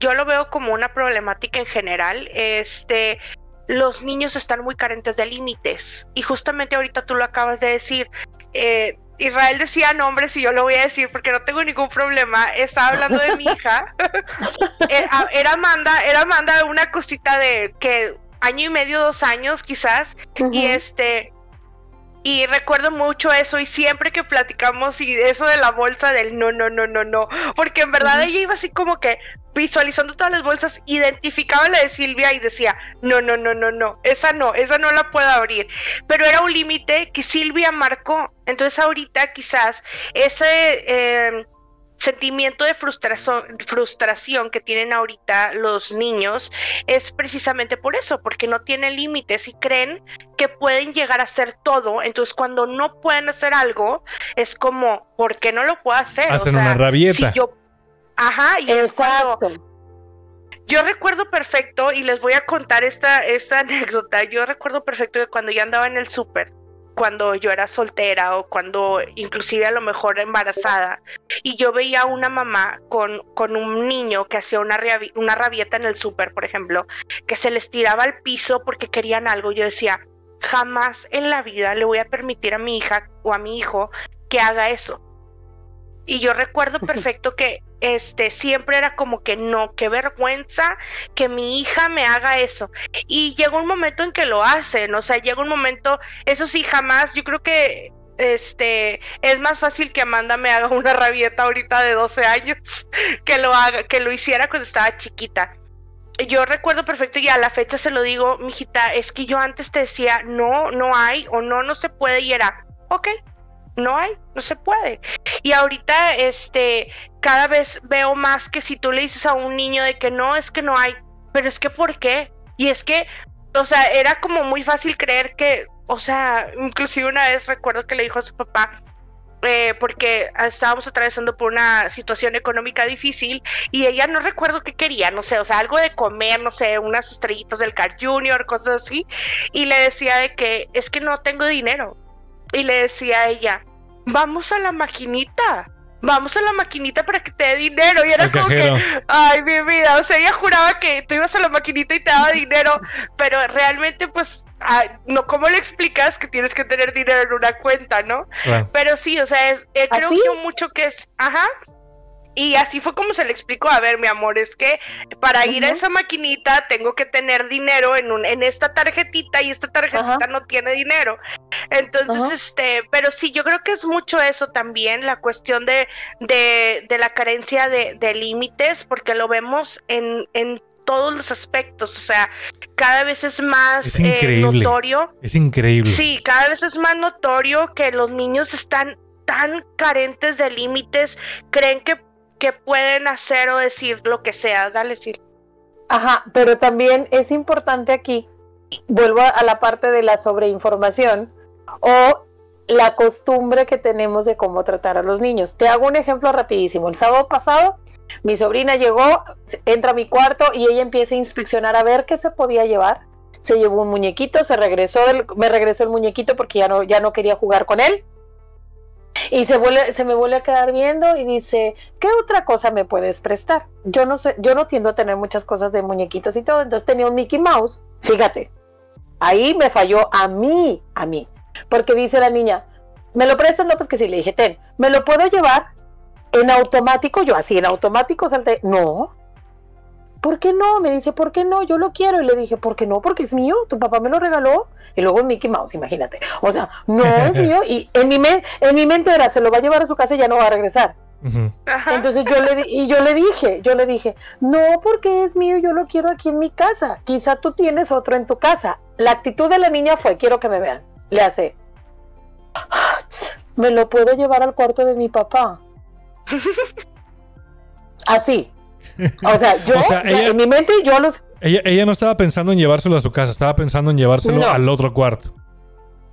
yo lo veo como una problemática en general, este, los niños están muy carentes de límites. Y justamente ahorita tú lo acabas de decir. eh, Israel decía nombres y yo lo voy a decir porque no tengo ningún problema. Estaba hablando de mi *laughs* hija. era, era Amanda, era Amanda una cosita de que año y medio, dos años quizás. Y este, y recuerdo mucho eso y siempre que platicamos y eso de la bolsa del no, no, no, no, no, porque en verdad ella iba así como que visualizando todas las bolsas, identificaba la de Silvia y decía, no, no, no, no, no, esa no, esa no la puedo abrir, pero era un límite que Silvia marcó, entonces ahorita quizás ese... eh, sentimiento de frustración, frustración que tienen ahorita los niños es precisamente por eso, porque no tienen límites y creen que pueden llegar a hacer todo. Entonces, cuando no pueden hacer algo, es como, ¿por qué no lo puedo hacer? Hacen una rabieta. Si yo, Ajá, y es cuando yo recuerdo perfecto, y les voy a contar esta, esta *laughs* anécdota, yo recuerdo perfecto que cuando yo andaba en el súper, cuando yo era soltera o cuando inclusive a lo mejor embarazada, y yo veía a una mamá con, con un niño que hacía una, una rabieta en el súper, por ejemplo, que se les tiraba al piso porque querían algo, yo decía, jamás en la vida le voy a permitir a mi hija o a mi hijo que haga eso. Y yo recuerdo *laughs* perfecto que este siempre era como que no, qué vergüenza que mi hija me haga eso. Y llega un momento en que lo hacen, o sea, llega un momento, eso sí, jamás, yo creo que este es más fácil que Amanda me haga una rabieta ahorita de 12 años *laughs* que lo haga, que lo hiciera cuando estaba chiquita. Yo recuerdo perfecto y a la fecha se lo digo, mijita, es que yo antes te decía, no, no hay, o no, no se puede, y era, ok, no hay, no se puede. Y ahorita, este, cada vez veo más que si tú le dices a un niño de que no, es que no hay, pero es que ¿por qué? Y es que, o sea, era como muy fácil creer que, o sea, inclusive una vez recuerdo que le dijo a su papá, eh, porque estábamos atravesando por una situación económica difícil y ella no recuerdo qué quería, no sé, o sea, algo de comer, no sé, unas estrellitas del Car Junior, cosas así, y le decía de que es que no tengo dinero. Y le decía a ella, vamos a la maquinita. Vamos a la maquinita para que te dé dinero. Y era como que, ay, mi vida. O sea, ella juraba que tú ibas a la maquinita y te daba dinero. pero realmente, pues, no, ¿cómo le explicas que tienes que tener dinero en una cuenta, no? Pero sí, o sea, es, eh, creo que mucho que es, ajá, y así fue como se le explicó, a ver, mi amor, es que para ir a esa maquinita tengo que tener dinero en un, en esta tarjetita y esta tarjetita no tiene dinero. Entonces, este, pero sí, yo creo que es mucho eso también, la cuestión de, de, de la carencia de, de límites, porque lo vemos en, en todos los aspectos, o sea, cada vez es más eh, notorio. Es increíble. Sí, cada vez es más notorio que los niños están tan carentes de límites, creen que que pueden hacer o decir lo que sea. Dale, decir. Ajá, pero también es importante aquí, vuelvo a la parte de la sobreinformación o la costumbre que tenemos de cómo tratar a los niños. Te hago un ejemplo rapidísimo. El sábado pasado, mi sobrina llegó, entra a mi cuarto y ella empieza a inspeccionar a ver qué se podía llevar. Se llevó un muñequito, se regresó, me regresó el muñequito porque ya no, ya no quería jugar con él. Y se, vuelve, se me vuelve a quedar viendo y dice, ¿qué otra cosa me puedes prestar? Yo no sé, yo no tiendo a tener muchas cosas de muñequitos y todo, entonces tenía un Mickey Mouse, fíjate, ahí me falló a mí, a mí, porque dice la niña, ¿me lo prestas? No, pues que sí, le dije, ten, ¿me lo puedo llevar en automático? Yo así, en automático salté, no, ¿por qué no? Me dice, ¿por qué no? Yo lo quiero. Y le dije, ¿por qué no? Porque es mío, tu papá me lo regaló. Y luego Mickey Mouse, imagínate. O sea, no es *laughs* mío. Y en mi, en mi mente era, se lo va a llevar a su casa y ya no va a regresar. Entonces yo le, y yo le dije, yo le dije, no porque es mío, yo lo quiero aquí en mi casa. Quizá tú tienes otro en tu casa. La actitud de la niña fue, quiero que me vean. Le hace, me lo puedo llevar al cuarto de mi papá. *laughs* Así, o sea, yo, en mi mente, yo los. Ella, ella no estaba pensando en llevárselo a su casa, estaba pensando en llevárselo al otro cuarto.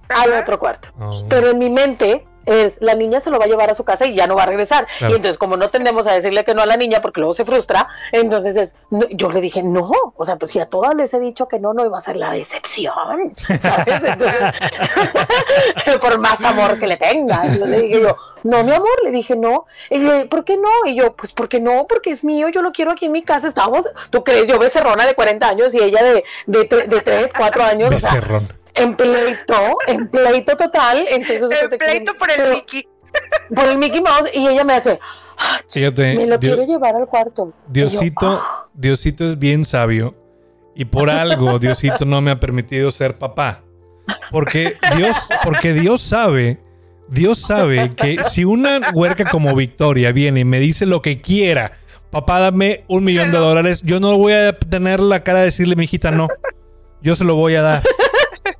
Al otro cuarto. Oh. Pero en mi mente, es la niña se lo va a llevar a su casa y ya no va a regresar. Y entonces, como no tendemos a decirle que no a la niña porque luego se frustra, entonces es, yo le dije no. O sea, pues si a todas les he dicho que no, no iba a ser la decepción. ¿Sabes? *laughs* por más amor que le tenga. le dije yo, no, mi amor, le dije no. Y le ¿por qué no? Y yo, pues porque no, porque es mío, yo lo quiero aquí en mi casa. Estamos, tú crees, yo becerrona de 40 años y ella de, de, de 3, 4 años. Becerrón en pleito, en pleito total. Entonces, en pleito por el Mickey. Por el Mickey Mouse y ella me hace, me lo quiero llevar al cuarto. Diosito, ah". Diosito es bien sabio y por algo Diosito no me ha permitido ser papá. Porque Dios, porque Dios sabe, Dios sabe que si una huerca como Victoria viene y me dice lo que quiera, papá, dame un millón de dólares, yo no voy a tener la cara de decirle, mi hijita, no. Yo se lo voy a dar.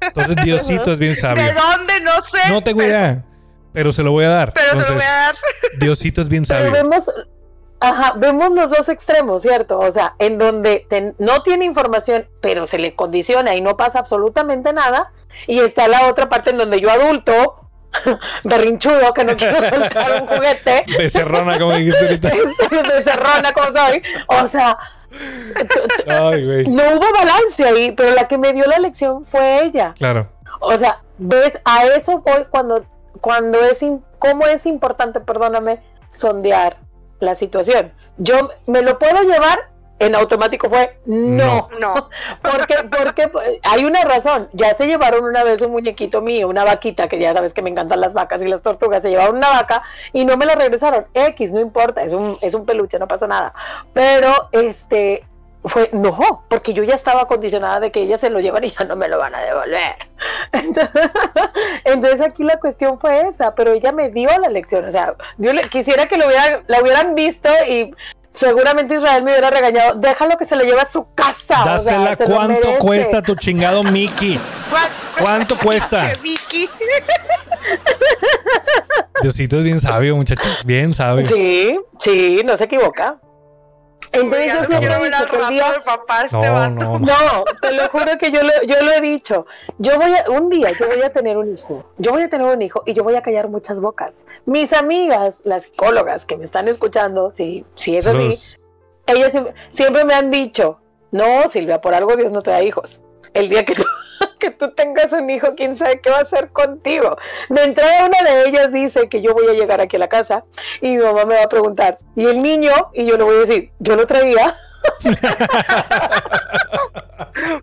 Entonces Diosito es bien sabio. *laughs* ¿De dónde? No sé. No tengo idea. Pero se lo voy a dar. Pero se lo voy a dar. *laughs* Diosito es bien sabio. Pero vemos, ajá, vemos los dos extremos, ¿cierto? O sea, en donde no tiene información, pero se le condiciona y no pasa absolutamente nada. Y está la otra parte en donde yo adulto *laughs* berrinchudo que no quiero soltar un juguete. Becerrona, como dijiste ahorita. Becerrona como soy. O sea, Ay, güey. no hubo balance ahí, pero la que me dio la lección fue ella. Claro. O sea, ves, a eso voy cuando, cuando es, im- cómo es importante, perdóname, sondear la situación. Yo me lo puedo llevar, en automático fue no. No. *laughs* Porque, porque hay una razón. Ya se llevaron una vez un muñequito mío, una vaquita, que ya sabes que me encantan las vacas y las tortugas. Se llevaron una vaca y no me la regresaron. X, no importa, es un, es un peluche, no pasa nada. Pero este fue no, porque yo ya estaba condicionada de que ella se lo llevan y ya no me lo van a devolver. Entonces, *laughs* entonces aquí la cuestión fue esa, pero ella me dio la lección. O sea, yo le, quisiera que lo hubieran, la hubieran visto y seguramente Israel me hubiera regañado. Déjalo que se lo lleve a su casa. o sea, Dásela cuánto cuesta tu chingado Mickey. *laughs* ¿Cuánto cuesta? Vicky. Diosito es bien sabio, muchachos. Bien sabio. Sí, sí, no se equivoca. Entonces yo no siempre he dicho al que el día, de papá este No, vato. no, no. No, te lo juro que yo lo, yo lo he dicho. Yo voy a, un día yo voy a tener un hijo. Yo voy a tener un hijo y yo voy a callar muchas bocas. Mis amigas, las psicólogas que me están escuchando, si, si es así, ellas siempre, siempre me han dicho, no, Silvia, por algo Dios no te da hijos. El día que tú, que tú tengas un hijo, quién sabe qué va a hacer contigo. De entrada, una de ellas dice que yo voy a llegar aquí a la casa y mi mamá me va a preguntar, ¿y el niño? Y yo le voy a decir, yo lo traía, *laughs*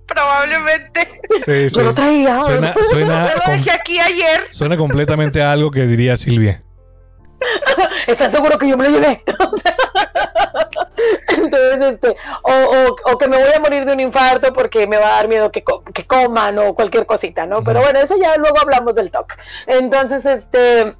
Probablemente. Sí, sí. yo lo traía. Suena, suena, *laughs* Yo lo dejé aquí ayer. suena completamente a algo que diría Silvia. *laughs* ¿Estás seguro que yo me lo llevé? *laughs* Entonces, este, o, o- o que me voy a morir de un infarto porque me va a dar miedo que, co- que coman o cualquier cosita, ¿no? Pero bueno, eso ya luego hablamos del TOC. Entonces, este,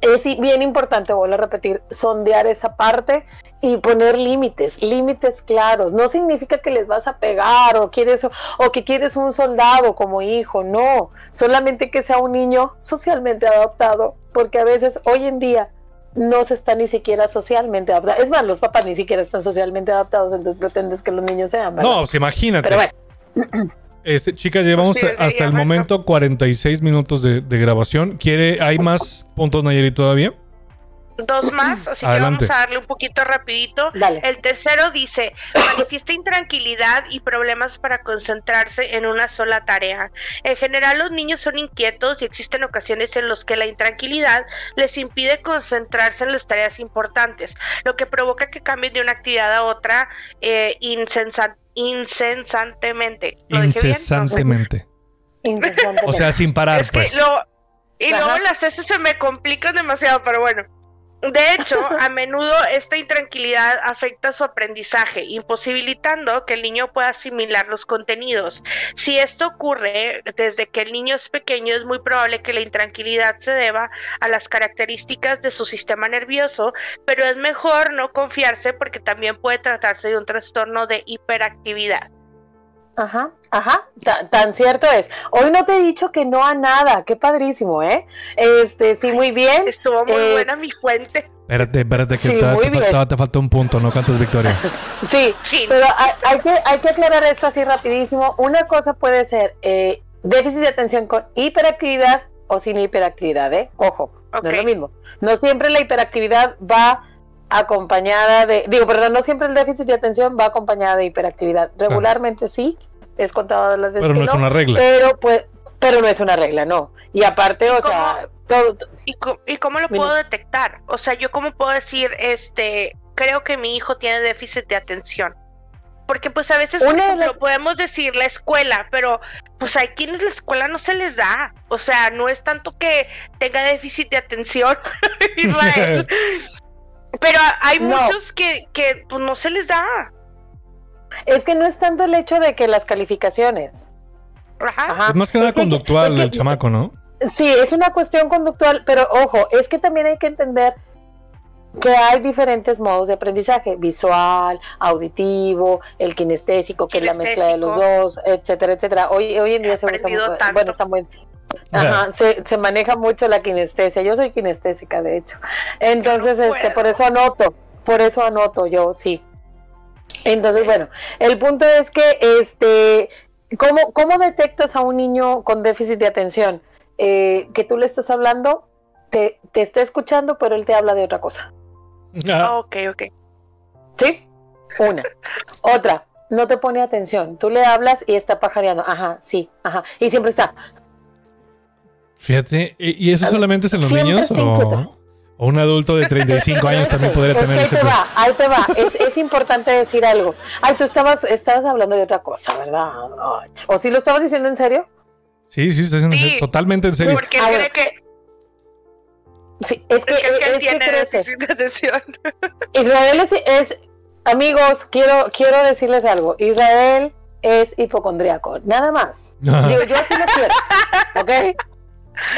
es bien importante, vuelvo a repetir, sondear esa parte y poner límites, límites claros. No significa que les vas a pegar o quieres o que quieres un soldado como hijo, no. Solamente que sea un niño socialmente adaptado, porque a veces hoy en día no se está ni siquiera socialmente adaptado. Es más, los papás ni siquiera están socialmente adaptados, entonces pretendes que los niños sean, ¿verdad? No, pues imagínate. Pero bueno, Este, chicas, llevamos Sí, hasta el me momento 46 minutos de, de grabación. ¿Quiere, hay más puntos Nayeli todavía? Dos *clears throat* más, así Adelante. que vamos a darle un poquito rapidito. dale. El tercero dice, manifiesta intranquilidad y problemas para concentrarse en una sola tarea. En general los niños son inquietos y existen ocasiones en las que la intranquilidad les impide concentrarse en las tareas importantes, lo que provoca que cambien de una actividad a otra eh, insensa- incesantemente. ¿Lo dije bien? No sé. Incesantemente. O sea, sin parar, Es que pues. lo- y Ajá. luego las S se me complican demasiado, pero bueno. De hecho, a menudo esta intranquilidad afecta su aprendizaje, imposibilitando que el niño pueda asimilar los contenidos. Si esto ocurre desde que el niño es pequeño, es muy probable que la intranquilidad se deba a las características de su sistema nervioso, pero es mejor no confiarse porque también puede tratarse de un trastorno de hiperactividad. Ajá, ajá, ta- tan cierto es. Hoy no te he dicho que no a nada, qué padrísimo, ¿eh? Este, sí, muy bien. Estuvo muy Eh, buena mi fuente. Espérate, espérate, que Sí, te, te bien. faltaba, te falta un punto, no cantas victoria. *laughs* Sí, Sí. pero hay, hay que, hay que aclarar esto así rapidísimo. Una cosa puede ser eh, déficit de atención con hiperactividad o sin hiperactividad, ¿eh? Ojo, no es lo mismo. No siempre la hiperactividad va acompañada de, digo, perdón, no siempre el déficit de atención va acompañada de hiperactividad. Regularmente sí, es contado las veces Pero no que es no, una regla. pero pues, pero no es una regla, no. Y aparte, o cómo? sea, todo, ¿Y, co- y cómo lo puedo detectar? O sea, yo cómo puedo decir, este, creo que mi hijo tiene déficit de atención. Porque pues a veces, por ejemplo, las- podemos decir la escuela, pero pues hay quienes la escuela no se les da. O sea, no es tanto que tenga déficit de atención, *laughs* Israel. *laughs* pero hay No. muchos que, que pues no se les da. es que no es tanto el hecho de que las calificaciones. Ajá. Ajá. Es más que nada Es que- conductual es que- el chamaco, ¿no? Sí, es una cuestión conductual, pero ojo, es que también hay que entender que hay diferentes modos de aprendizaje, visual, auditivo, el kinestésico, que es la mezcla de los dos, etcétera, etcétera. Hoy, hoy en día se usa mucho, tanto. bueno, está muy... Ajá, se, se maneja mucho la kinestesia. Yo soy kinestésica, de hecho. Entonces, no este, por eso anoto, por eso anoto yo, sí. Entonces, bueno, el punto es que, este, ¿cómo, cómo detectas a un niño con déficit de atención? eh, que tú le estás hablando, te, te está escuchando, pero él te habla de otra cosa. Ah, Ok, ok. ¿Sí? Una. Otra, no te pone atención. Tú le hablas y está pajareando. Ajá, sí, ajá. Y siempre está. Fíjate, ¿y eso solamente es en los siempre niños o, o un adulto de 35 años también podría Es que tener ahí ese te problema? va, ahí te va. Es, es importante decir algo. Ay, tú estabas, estabas hablando de otra cosa, ¿verdad? ¿O si lo estabas diciendo en serio? Sí, sí, está haciendo Sí. totalmente en serio. Porque cree que, Sí, es que, es que, él es que tiene crece. *laughs* Israel es, es- amigos, quiero, quiero decirles algo. Israel es hipocondríaco, nada más. *laughs* Digo, yo así lo quiero, ¿ok?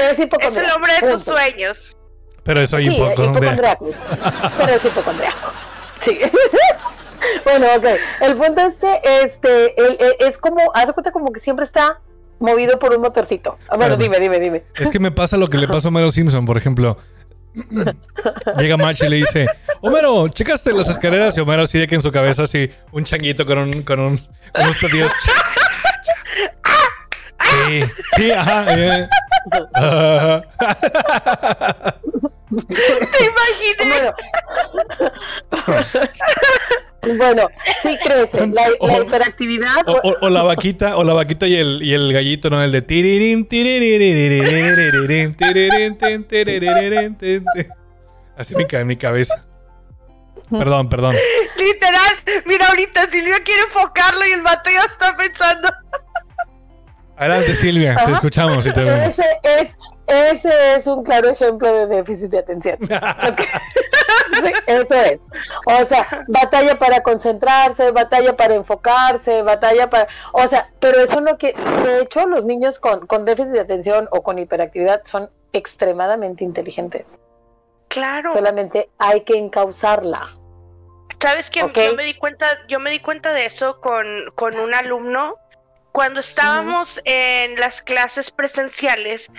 Es Es el hombre de tus punto. sueños. Pero eso Sí, hipocondria. hipocondríaco. Pero es hipocondríaco. Sí. *laughs* bueno, ok. El punto es que este, él- él- es como, haz de cuenta como que siempre está movido por un motorcito. Ah, Bueno, dime, dime, dime. Es que me pasa lo que le pasó a Homero Simpson, por ejemplo. *laughs* Llega March y le dice, Homero, ¿checaste las escaleras? Y Homero así de que en su cabeza así, un changuito con un, con un, con unos platillos. *laughs* Sí, sí, ajá. eh. Te *laughs* imaginé. Bueno, bueno, sí crece. La, la O- hiperactividad. O, o- o la vaquita, o la vaquita y el, y el gallito, ¿no? El de tiririririn, tin, tin. Así me cae en mi cabeza. Perdón, perdón. Literal, mira ahorita Silvia quiere enfocarlo y el vato ya está pensando. Adelante, Silvia, te escuchamos y te vemos. Ese es, ese es un claro ejemplo de déficit de atención. *laughs* Sí, Eso es. O sea, batalla para concentrarse, batalla para enfocarse, batalla para... O sea, pero eso no que... De hecho, los niños con, con déficit de atención o con hiperactividad son extremadamente inteligentes. Claro. Solamente hay que encauzarla. Sabes que yo me di cuenta, yo me di cuenta de eso con, con un alumno cuando estábamos en las clases presenciales.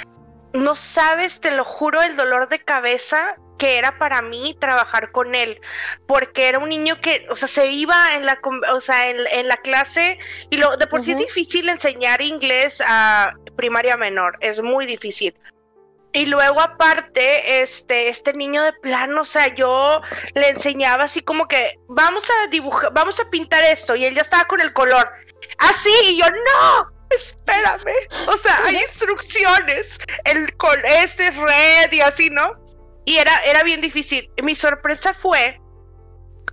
No sabes, te lo juro, el dolor de cabeza que era para mí trabajar con él, porque era un niño que, o sea, se iba en la, o sea, en, en la clase y lo de por sí es difícil enseñar inglés a primaria menor, es muy difícil. Y luego aparte, este, este niño de plano, o sea, yo le enseñaba así como que vamos a dibujar, vamos a pintar esto y él ya estaba con el color. Así y yo no, espérame. O sea, hay instrucciones, el col este es red y así, ¿no? Y era era bien difícil. Mi sorpresa fue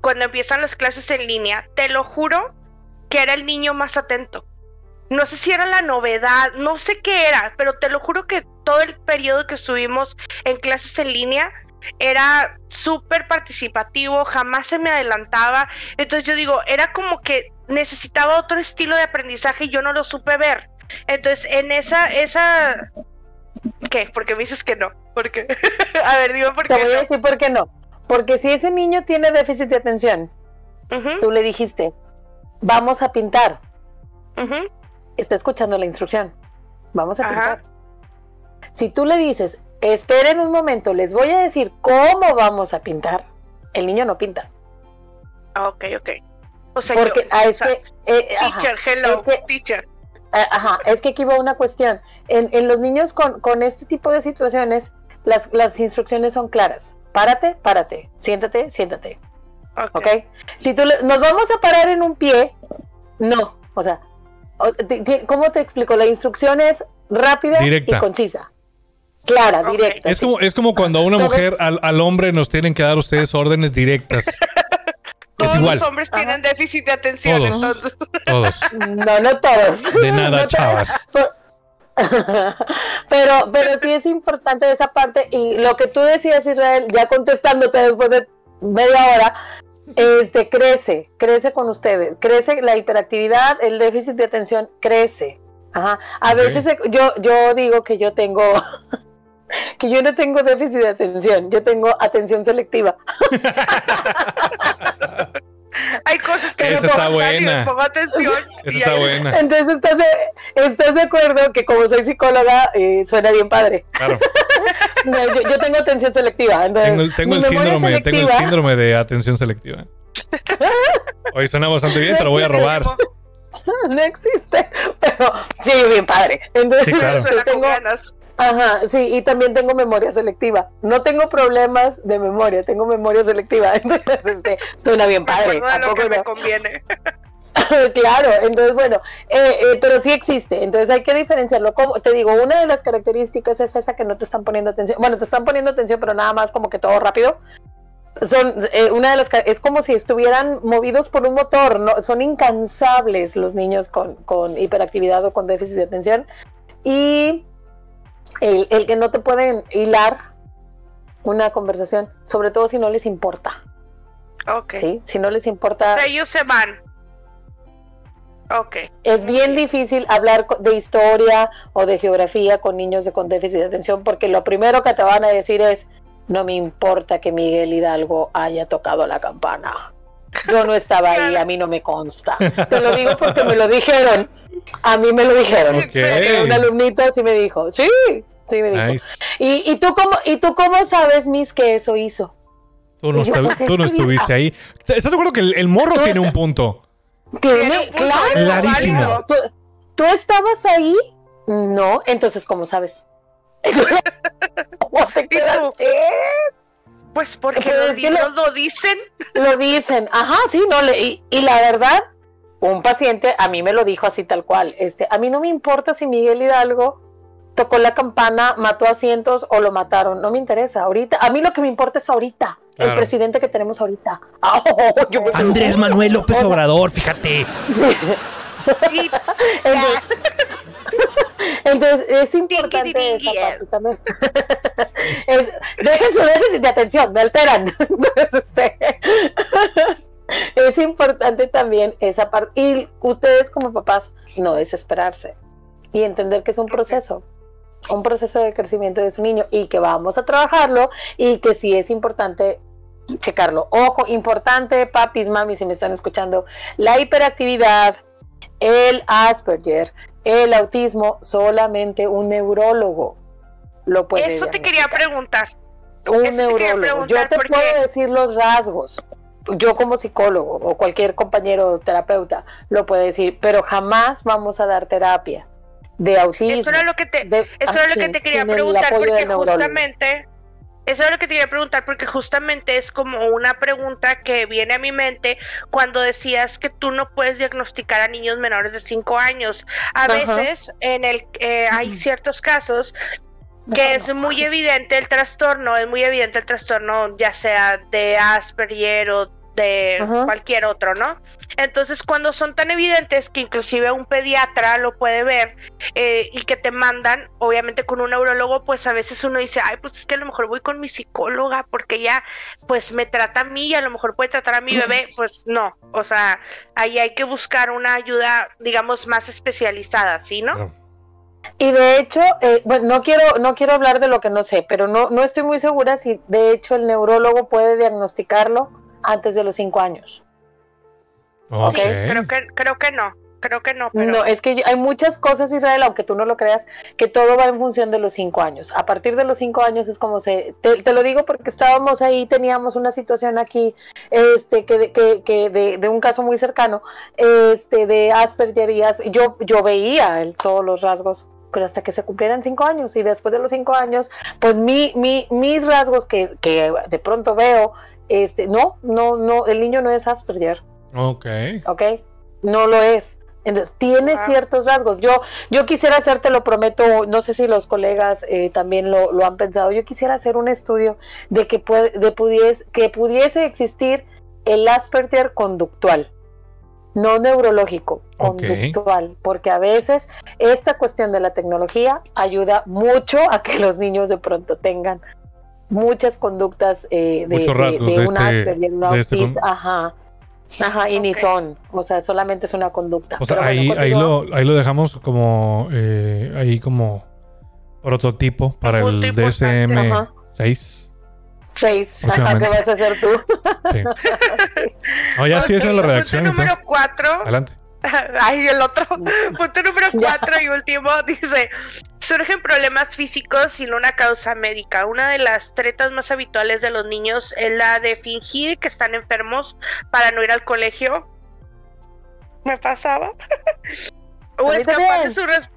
cuando empiezan las clases en línea, te lo juro que era el niño más atento. No sé si era la novedad, no sé qué era, pero te lo juro que todo el periodo que estuvimos en clases en línea era súper participativo, jamás se me adelantaba. Entonces yo digo, era como que necesitaba otro estilo de aprendizaje y yo no lo supe ver. Entonces en esa, esa... ¿Qué? Porque me dices que no. Porque... *laughs* a ver, digo por Te qué voy a no. decir por qué no. Porque si ese niño tiene déficit de atención, tú le dijiste, vamos a pintar. está escuchando la instrucción. Vamos a Ajá. pintar. Si tú le dices, esperen un momento, les voy a decir cómo vamos a pintar, el niño no pinta. Ah, Ok, ok. O sea, Porque yo, a o sea, eh, ajá, teacher, hello, es que- teacher. ajá, es que aquí va una cuestión. En, en los niños con, con este tipo de situaciones, las, las instrucciones son claras. Párate, párate. Siéntate, siéntate. Ok. ¿Ok? Si tú le- nos vamos a parar en un pie, no. O sea, ¿cómo te explico? La instrucción es rápida Directa. y concisa. Clara, Ok. directa. Es sí. como, es como cuando a una mujer, al, al hombre, nos tienen que dar ustedes órdenes directas. *laughs* Es Todos igual, los hombres Ajá. tienen déficit de atención, Todos. entonces. todos. *laughs* No, no todos. De nada, No chavas. *laughs* pero, pero sí es importante esa parte y lo que tú decías, Israel, ya contestándote después de media hora, este crece, crece con ustedes, crece la hiperactividad, el déficit de atención crece. Ajá. A Ok. veces se- yo, yo digo que yo tengo, *laughs* que yo no tengo déficit de atención, yo tengo atención selectiva. *laughs* Hay cosas que Esa no está pongo buena. pongo atención. Esa y está buena. Entonces, ¿estás de, ¿estás de acuerdo que como soy psicóloga, eh, suena bien padre? Claro. *laughs* No, yo, yo tengo atención selectiva. Entonces, Tengo, el- tengo síndrome, tengo el síndrome de atención selectiva. Hoy suena bastante bien, te lo voy a robar. No existe, pero sí, bien padre. Entonces, Sí, claro. yo Suena con tengo, ganas. Ajá, sí, y también tengo memoria selectiva. No tengo problemas de memoria, tengo memoria selectiva. *laughs* Entonces, este, suena bien padre. Recuerdo de lo ¿a poco que me no? conviene. *laughs* claro, entonces bueno, eh, eh, pero sí existe, entonces hay que diferenciarlo. Como te digo, una de las características es esa que no te están poniendo atención. Bueno, te están poniendo atención, pero nada más como que todo rápido. Son eh, una de las es como si estuvieran movidos por un motor, no, son incansables los niños con, con hiperactividad o con déficit de atención y el, el que no te pueden hilar una conversación, sobre todo si no les importa, Ok. ¿sí? Si no les importa O sea, ellos se van. Ok. Es bien difícil hablar de historia o de geografía con niños de, con déficit de atención porque lo primero que te van a decir es, no me importa que Miguel Hidalgo haya tocado la campana. Yo no estaba ahí, a mí no me consta. Te lo digo porque me lo dijeron. A mí me lo dijeron. Un alumnito sí me dijo, sí, sí me dijo. Nice. ¿Y, y tú cómo, ¿Y tú cómo sabes, Miss, que eso hizo? Tú no, yo, pues, tú no estudia. estuviste ahí. ¿Estás de acuerdo que el, el morro tiene un punto? Tiene, claro, Clarísimo. ¿Tú, tú estabas ahí? No, entonces, ¿cómo sabes? *laughs* *laughs* ¿Cómo te ¿Y tú? Pues porque Pues los libros lo dicen. Lo dicen, ajá, sí, no, le, y, y la verdad, un paciente a mí me lo dijo así tal cual, este, a mí no me importa si Miguel Hidalgo tocó la campana, mató a cientos o lo mataron, no me interesa, ahorita, a mí lo que me importa es ahorita, el presidente que tenemos ahorita. *laughs* Ah, yo me- Andrés Manuel López Obrador, fíjate. Y *laughs* *laughs* Entonces, es importante esa parte también. *laughs* Es- dejen su déficit de atención, me alteran. Entonces, *laughs* es importante también esa parte. Y ustedes como papás, no desesperarse y entender que es un proceso. Un proceso de crecimiento de su niño y que vamos a trabajarlo y que sí es importante checarlo. Ojo, importante, papis, mamis, si me están escuchando, la hiperactividad, el Asperger, el autismo, solamente un neurólogo lo puede eso te quería preguntar. Un eso te quería neurólogo. Yo te porque- puedo decir los rasgos. Yo como psicólogo o cualquier compañero terapeuta lo puede decir, pero jamás vamos a dar terapia de autismo. Eso era lo que te, de- eso era lo que te quería preguntar porque justamente eso es lo que te quería preguntar porque justamente es como una pregunta que viene a mi mente cuando decías que tú no puedes diagnosticar a niños menores de 5 años. A Ajá. veces en el eh, hay ciertos casos que es muy evidente el trastorno, es muy evidente el trastorno ya sea de Asperger o de Ajá. cualquier otro, ¿no? Entonces cuando son tan evidentes que inclusive un pediatra lo puede ver eh, y que te mandan, obviamente con un neurólogo, pues a veces uno dice, ay, pues es que a lo mejor voy con mi psicóloga porque ella pues me trata a mí y a lo mejor puede tratar a mi bebé, *laughs* pues no, o sea, ahí hay que buscar una ayuda, digamos, más especializada, ¿sí, no? Y de hecho, eh, bueno, no quiero, no quiero hablar de lo que no sé, pero no, no estoy muy segura si de hecho el neurólogo puede diagnosticarlo antes de los cinco años. Ok. Sí, creo que, creo que no, creo que no, pero No, es que yo- hay muchas cosas, Israel, aunque tú no lo creas, que todo va en función de los cinco años. A partir de los cinco años es como se... Te, te lo digo porque estábamos ahí, teníamos una situación aquí, este, que, de- que, que de, de un caso muy cercano, este, de Asperger y Asperger. Yo, yo veía el- todos los rasgos, pero hasta que se cumplieran cinco años. Y después de los cinco años, pues mi, mi, mis rasgos que, que de pronto veo, este, no, no, no, el niño no es Asperger. Ok. ¿ok? No lo es. Entonces, tiene Wow. ciertos rasgos. Yo, yo quisiera hacer, te lo prometo, no sé si los colegas eh, también lo, lo han pensado, yo quisiera hacer un estudio de que, puede, de pudies- que pudiese existir el Asperger conductual, no neurológico, conductual, porque a veces esta cuestión de la tecnología ayuda mucho a que los niños de pronto tengan muchas conductas eh, de, Muchos de- rasgos de de un este- Asperger, un este con- autista, ajá. Ajá, y ni son, o sea, solamente es una conducta. O sea, Pero bueno, ahí, ahí, lo, ahí lo dejamos como eh, ahí como prototipo para el importante. Ajá. DSM-6. Seis, ajá, *laughs* Próximamente. ¿qué vas a hacer tú? Sí. No, ya estoy Ok, haciendo la redacción. Punto número cuatro. Adelante. *laughs* Ay, el otro. *laughs* *laughs* Punto número cuatro y último dice: surgen problemas físicos sin una causa médica. Una de las tretas más habituales de los niños es la de fingir que están enfermos para no ir al colegio. ¿Me pasaba? o escapar de su res-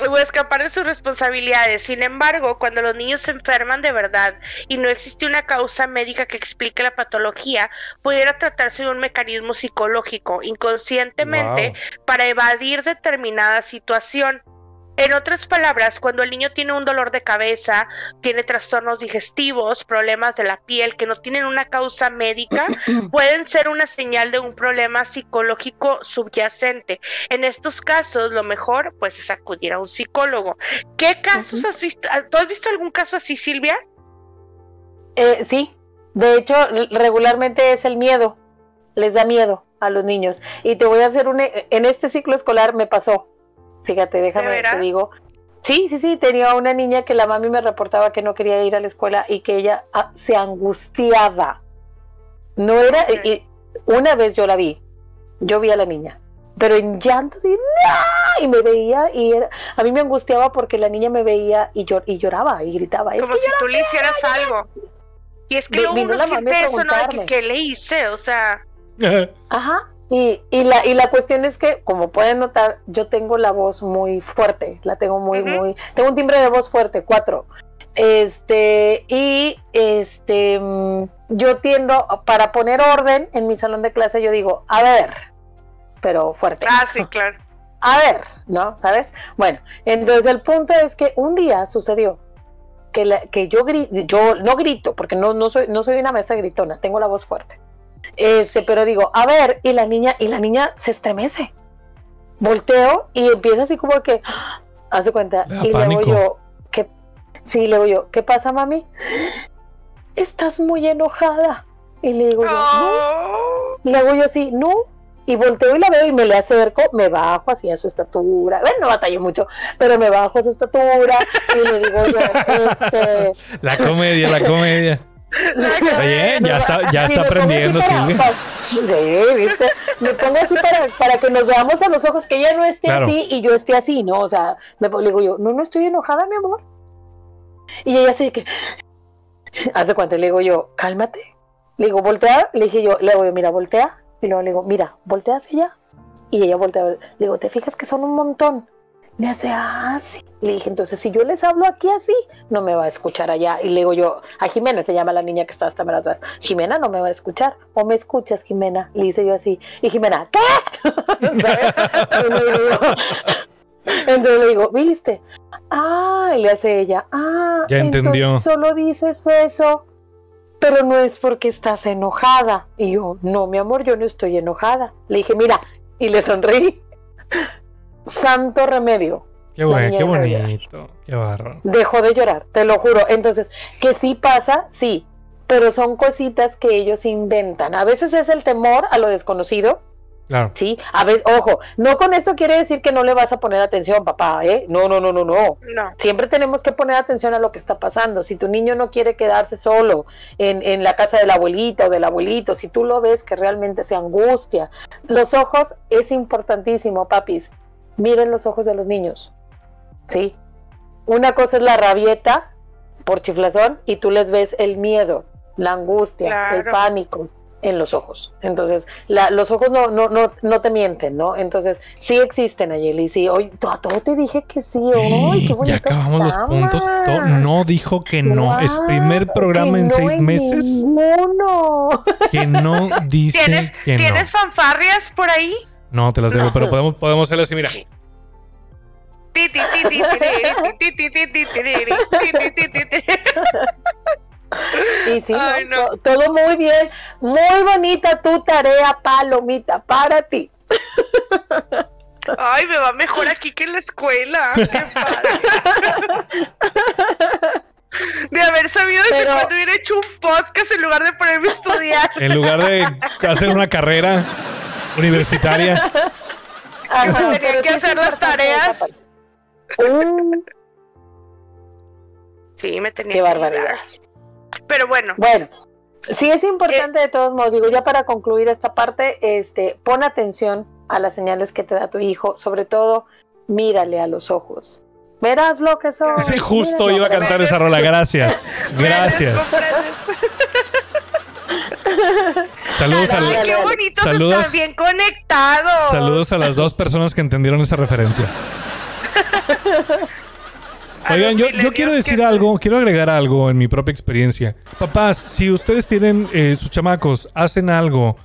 o escapar de sus responsabilidades. Sin embargo, cuando los niños se enferman de verdad y no existe una causa médica que explique la patología, pudiera tratarse de un mecanismo psicológico inconscientemente Wow. para evadir determinada situación. En otras palabras, cuando el niño tiene un dolor de cabeza, tiene trastornos digestivos, problemas de la piel que no tienen una causa médica, *clears throat* pueden ser una señal de un problema psicológico subyacente. En estos casos, lo mejor, pues, es acudir a un psicólogo. ¿Qué casos has visto? ¿Tú has visto algún caso así, Silvia? Eh, sí, de hecho, regularmente es el miedo. Les da miedo a los niños. Y te voy a hacer un... e- En este ciclo escolar me pasó. Fíjate, déjame, te digo. Sí, sí, sí, tenía una niña que la mami me reportaba que no quería ir a la escuela y que ella ah, se angustiaba. No era... Y- una vez yo la vi, yo vi a la niña, pero en llanto, ¡no! y me veía y era- a mí me angustiaba porque la niña me veía y, llor- y lloraba y gritaba. "Es Como si tú le hicieras algo. Y es que vino uno siente eso, ¿no? Que, preguntarme. ¿qué le hice? O sea, *laughs* Ajá. Y, y, la, y la cuestión es que, como pueden notar, yo tengo la voz muy fuerte, la tengo muy, muy, tengo un timbre de voz fuerte, cuatro. Este, y este, mm, yo tiendo, para poner orden en mi salón de clase, yo digo, a ver, pero fuerte. ah, sí, *laughs* claro. A ver, ¿no? ¿Sabes? Bueno, entonces el punto es que un día sucedió que, la- que yo, gri- yo no grito, porque no, no, soy, no soy una maestra gritona, tengo la voz fuerte. Este, pero digo, a ver, y la niña, y la niña se estremece. Volteo y empieza así como que, ¡ah! hace cuenta, Le y pánico. luego yo, ¿qué? Sí, le digo yo, ¿qué pasa, mami? Estás muy enojada. Y le digo yo, no, Oh, le hago yo así, no. Y volteo y la veo y me le acerco, me bajo así a su estatura. Bueno, no batallé mucho, pero me bajo a su estatura y le digo yo, *laughs* este. La comedia, la comedia. Está bien, ya está, ya está aprendiendo, Silvia. para- Sí, ¿viste? Me pongo así para, para que nos veamos a los ojos, que ella no esté Claro. así y yo esté así, ¿no? O sea, me le digo yo, no, no estoy enojada, mi amor. Y ella así que, hace cuánto le digo yo, cálmate. Le digo, voltea, le dije yo, le digo, yo, mira, voltea. Y luego le digo, mira, voltea hacia allá. Y ella voltea, le digo, ¿te fijas que son un montón? Le hace, ah, sí. Le dije, entonces, si yo les hablo aquí así, no me va a escuchar allá. Y le digo yo, a Jimena se llama la niña que está hasta más atrás. Jimena no me va a escuchar. ¿O me escuchas, Jimena? Le hice yo así. Y Jimena, ¿qué? *laughs* ¿Sabes? Entonces le digo, ¿viste? Ah, y le hace ella, ah, Ya entendió. solo dices eso, pero no es porque estás enojada. Y yo, no, mi amor, yo no estoy enojada. Le dije, mira, y le sonreí. Santo remedio. Qué bueno, qué bonito. Qué barro. Dejó de llorar, te lo juro. Entonces, que sí pasa, sí, pero son cositas que ellos inventan. A veces es el temor a lo desconocido, Claro. sí. A veces, ojo, no con esto quiere decir que no le vas a poner atención, papá, ¿eh? No, no, no, no, no. no. Siempre tenemos que poner atención a lo que está pasando. Si tu niño no quiere quedarse solo en, en la casa de la abuelita o del abuelito, si tú lo ves que realmente se angustia, los ojos es importantísimo, papis. Miren los ojos de los niños. ¿Sí? Una cosa es la rabieta por chiflazón y tú les ves el miedo, la angustia, el pánico en los ojos. Entonces, la- los ojos no, no, no, no te mienten, ¿no? Entonces, sí existen, Ayeli, sí. Oye, to- a todo te dije que sí. ¡Ay, qué ya acabamos los puntos. To- No dijo que no. Es primer programa que en no seis en meses ninguno. que no dice ¿Tienes, que no. ¿tienes fanfarrias por ahí? No, te las debo, No. pero podemos, podemos hacerlo así, mira. Ti, ti, ti, ti, tiriri, ti, ti, ti, ti, tiriri, ti, ti, ti, ti, ti. Y sí. Ay, no. To- todo muy bien. Muy bonita tu tarea, Palomita, para ti. Ay, me va mejor aquí que en la escuela. Qué padre. De haber sabido desde Pero- cuando hubiera hecho un podcast en lugar de ponerme a estudiar. En lugar de hacer una carrera universitaria. *laughs* Ajá, tenía que hacer las tareas. Sí, me tenía Qué que barbaridad. Pero bueno, Bueno, sí es importante de todos modos, digo, ya para concluir esta parte, este, pon atención a las señales que te da tu hijo, sobre todo, mírale a los ojos. Verás lo que son. Sí, justo míralo, iba a cantar esa rola. Gracias. *laughs* Gracias. Saludos Ay, al, qué bonitos saludos- están bien conectados. saludos a las dos personas que entendieron esa referencia. A *laughs* Oigan, yo, quiero decir algo, quiero agregar algo en mi propia experiencia. Papás, si ustedes tienen eh, sus chamacos, hacen algo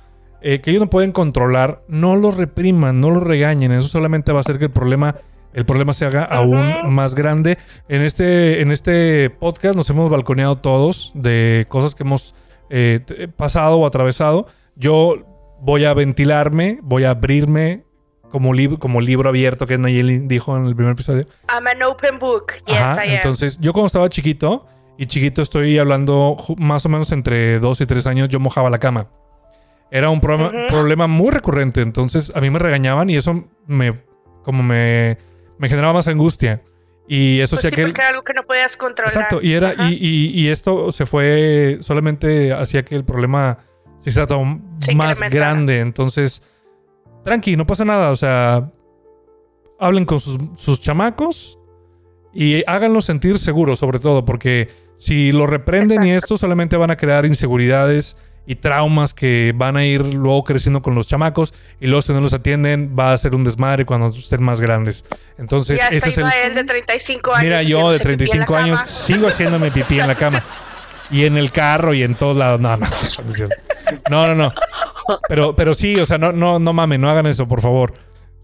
eh, que ellos no pueden controlar, no los repriman, no los regañen. Eso solamente va a hacer que el problema, el problema se haga aún más grande. En este, en este podcast nos hemos balconeado todos de cosas que hemos eh, t- pasado o atravesado. Yo voy a ventilarme, voy a abrirme como, lib- como libro abierto que Nayeli dijo en el primer episodio. I'm an open book. Yes, Ajá, I am. entonces yo cuando estaba chiquito, y chiquito estoy hablando más o menos entre 2 y 3 años, yo mojaba la cama. Era un problema, Ujú. problema muy recurrente, entonces a mí me regañaban y eso me, como me, me generaba más angustia. Y eso Pues sí, que... el- porque era algo que no podías controlar. Exacto, y, era, y, y- y esto se fue, solamente hacía que el problema se hiciera más grande. Entonces, tranqui, no pasa nada. O sea, hablen con sus, sus chamacos y háganlos sentir seguros, sobre todo, porque si lo reprenden y esto, solamente van a crear inseguridades y traumas que van a ir luego creciendo con los chamacos y luego si no los atienden va a ser un desmadre cuando estén más grandes. Entonces, Y hasta ese es el... De 35 años. Mira, yo de haciéndose pipí en la 35 años cama. sigo haciéndome pipí en la cama. Y en el carro y en todos lados. No, no, *laughs* no, no, no. Pero, pero sí, o sea, no, no, no mamen, no hagan eso, por favor.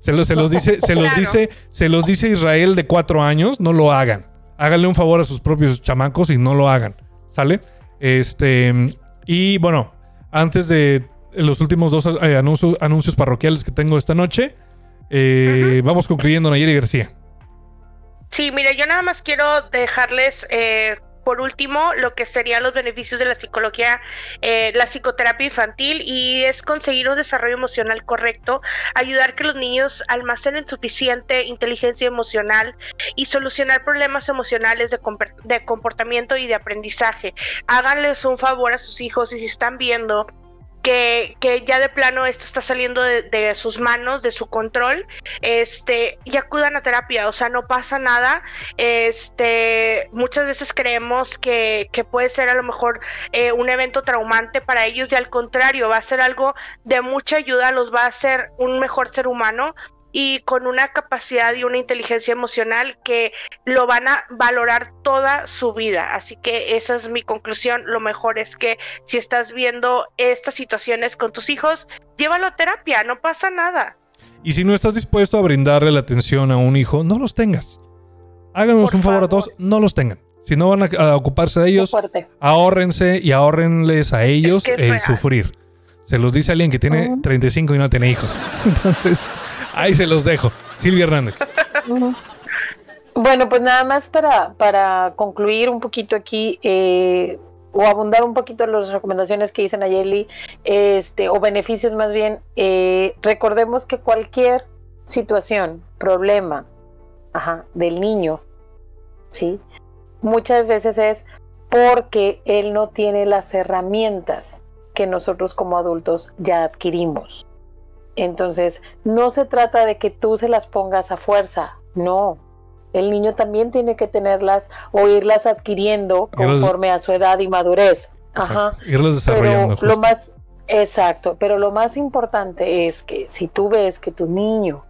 Se, lo- se los dice, se los Claro. dice, se los dice Israel de cuatro años, no lo hagan. Háganle un favor a sus propios chamacos y no lo hagan. ¿Sale? Este. Y bueno, antes de los últimos dos eh, anuncios, anuncios parroquiales que tengo esta noche, eh, vamos concluyendo Nayeli García. Sí, mire, yo nada más quiero dejarles eh, por último lo que serían los beneficios de la psicología, eh, la psicoterapia infantil y es conseguir un desarrollo emocional correcto, ayudar que los niños almacenen suficiente inteligencia emocional y solucionar problemas emocionales de, de comportamiento y de aprendizaje. Háganles un favor a sus hijos y si están viendo que, que ya de plano esto está saliendo de, sus manos, de su control, este, y acudan a terapia, o sea, no pasa nada, este, muchas veces creemos que, que puede ser a lo mejor eh, un evento traumante para ellos y al contrario, va a ser algo de mucha ayuda, los va a hacer un mejor ser humano y con una capacidad y una inteligencia emocional que lo van a valorar toda su vida. Así que esa es mi conclusión. Lo mejor es que si estás viendo estas situaciones con tus hijos, llévalo a terapia, no pasa nada. Y si no estás dispuesto a brindarle la atención a un hijo, no los tengas. Háganos Por un favor, a todos, no los tengan. Si no van a, a ocuparse de ellos, ahórrense y ahórrenles a ellos que el real. sufrir. Se los dice alguien que tiene Ujú. 35 y no tiene hijos. Entonces, ahí se los dejo. Silvia Hernández. Bueno, pues nada más para, para concluir un poquito aquí eh, o abundar un poquito en las recomendaciones que dice Nayeli, este, o beneficios más bien, eh, recordemos que cualquier situación, problema ajá, del niño, ¿sí? muchas veces es porque él no tiene las herramientas que nosotros como adultos ya adquirimos. Entonces, no se trata de que tú se las pongas a fuerza, no. El niño también tiene que tenerlas o irlas adquiriendo conforme a su edad y madurez. Ajá. Irlos desarrollando. Pero lo más exacto, pero lo más importante es que si tú ves que tu niño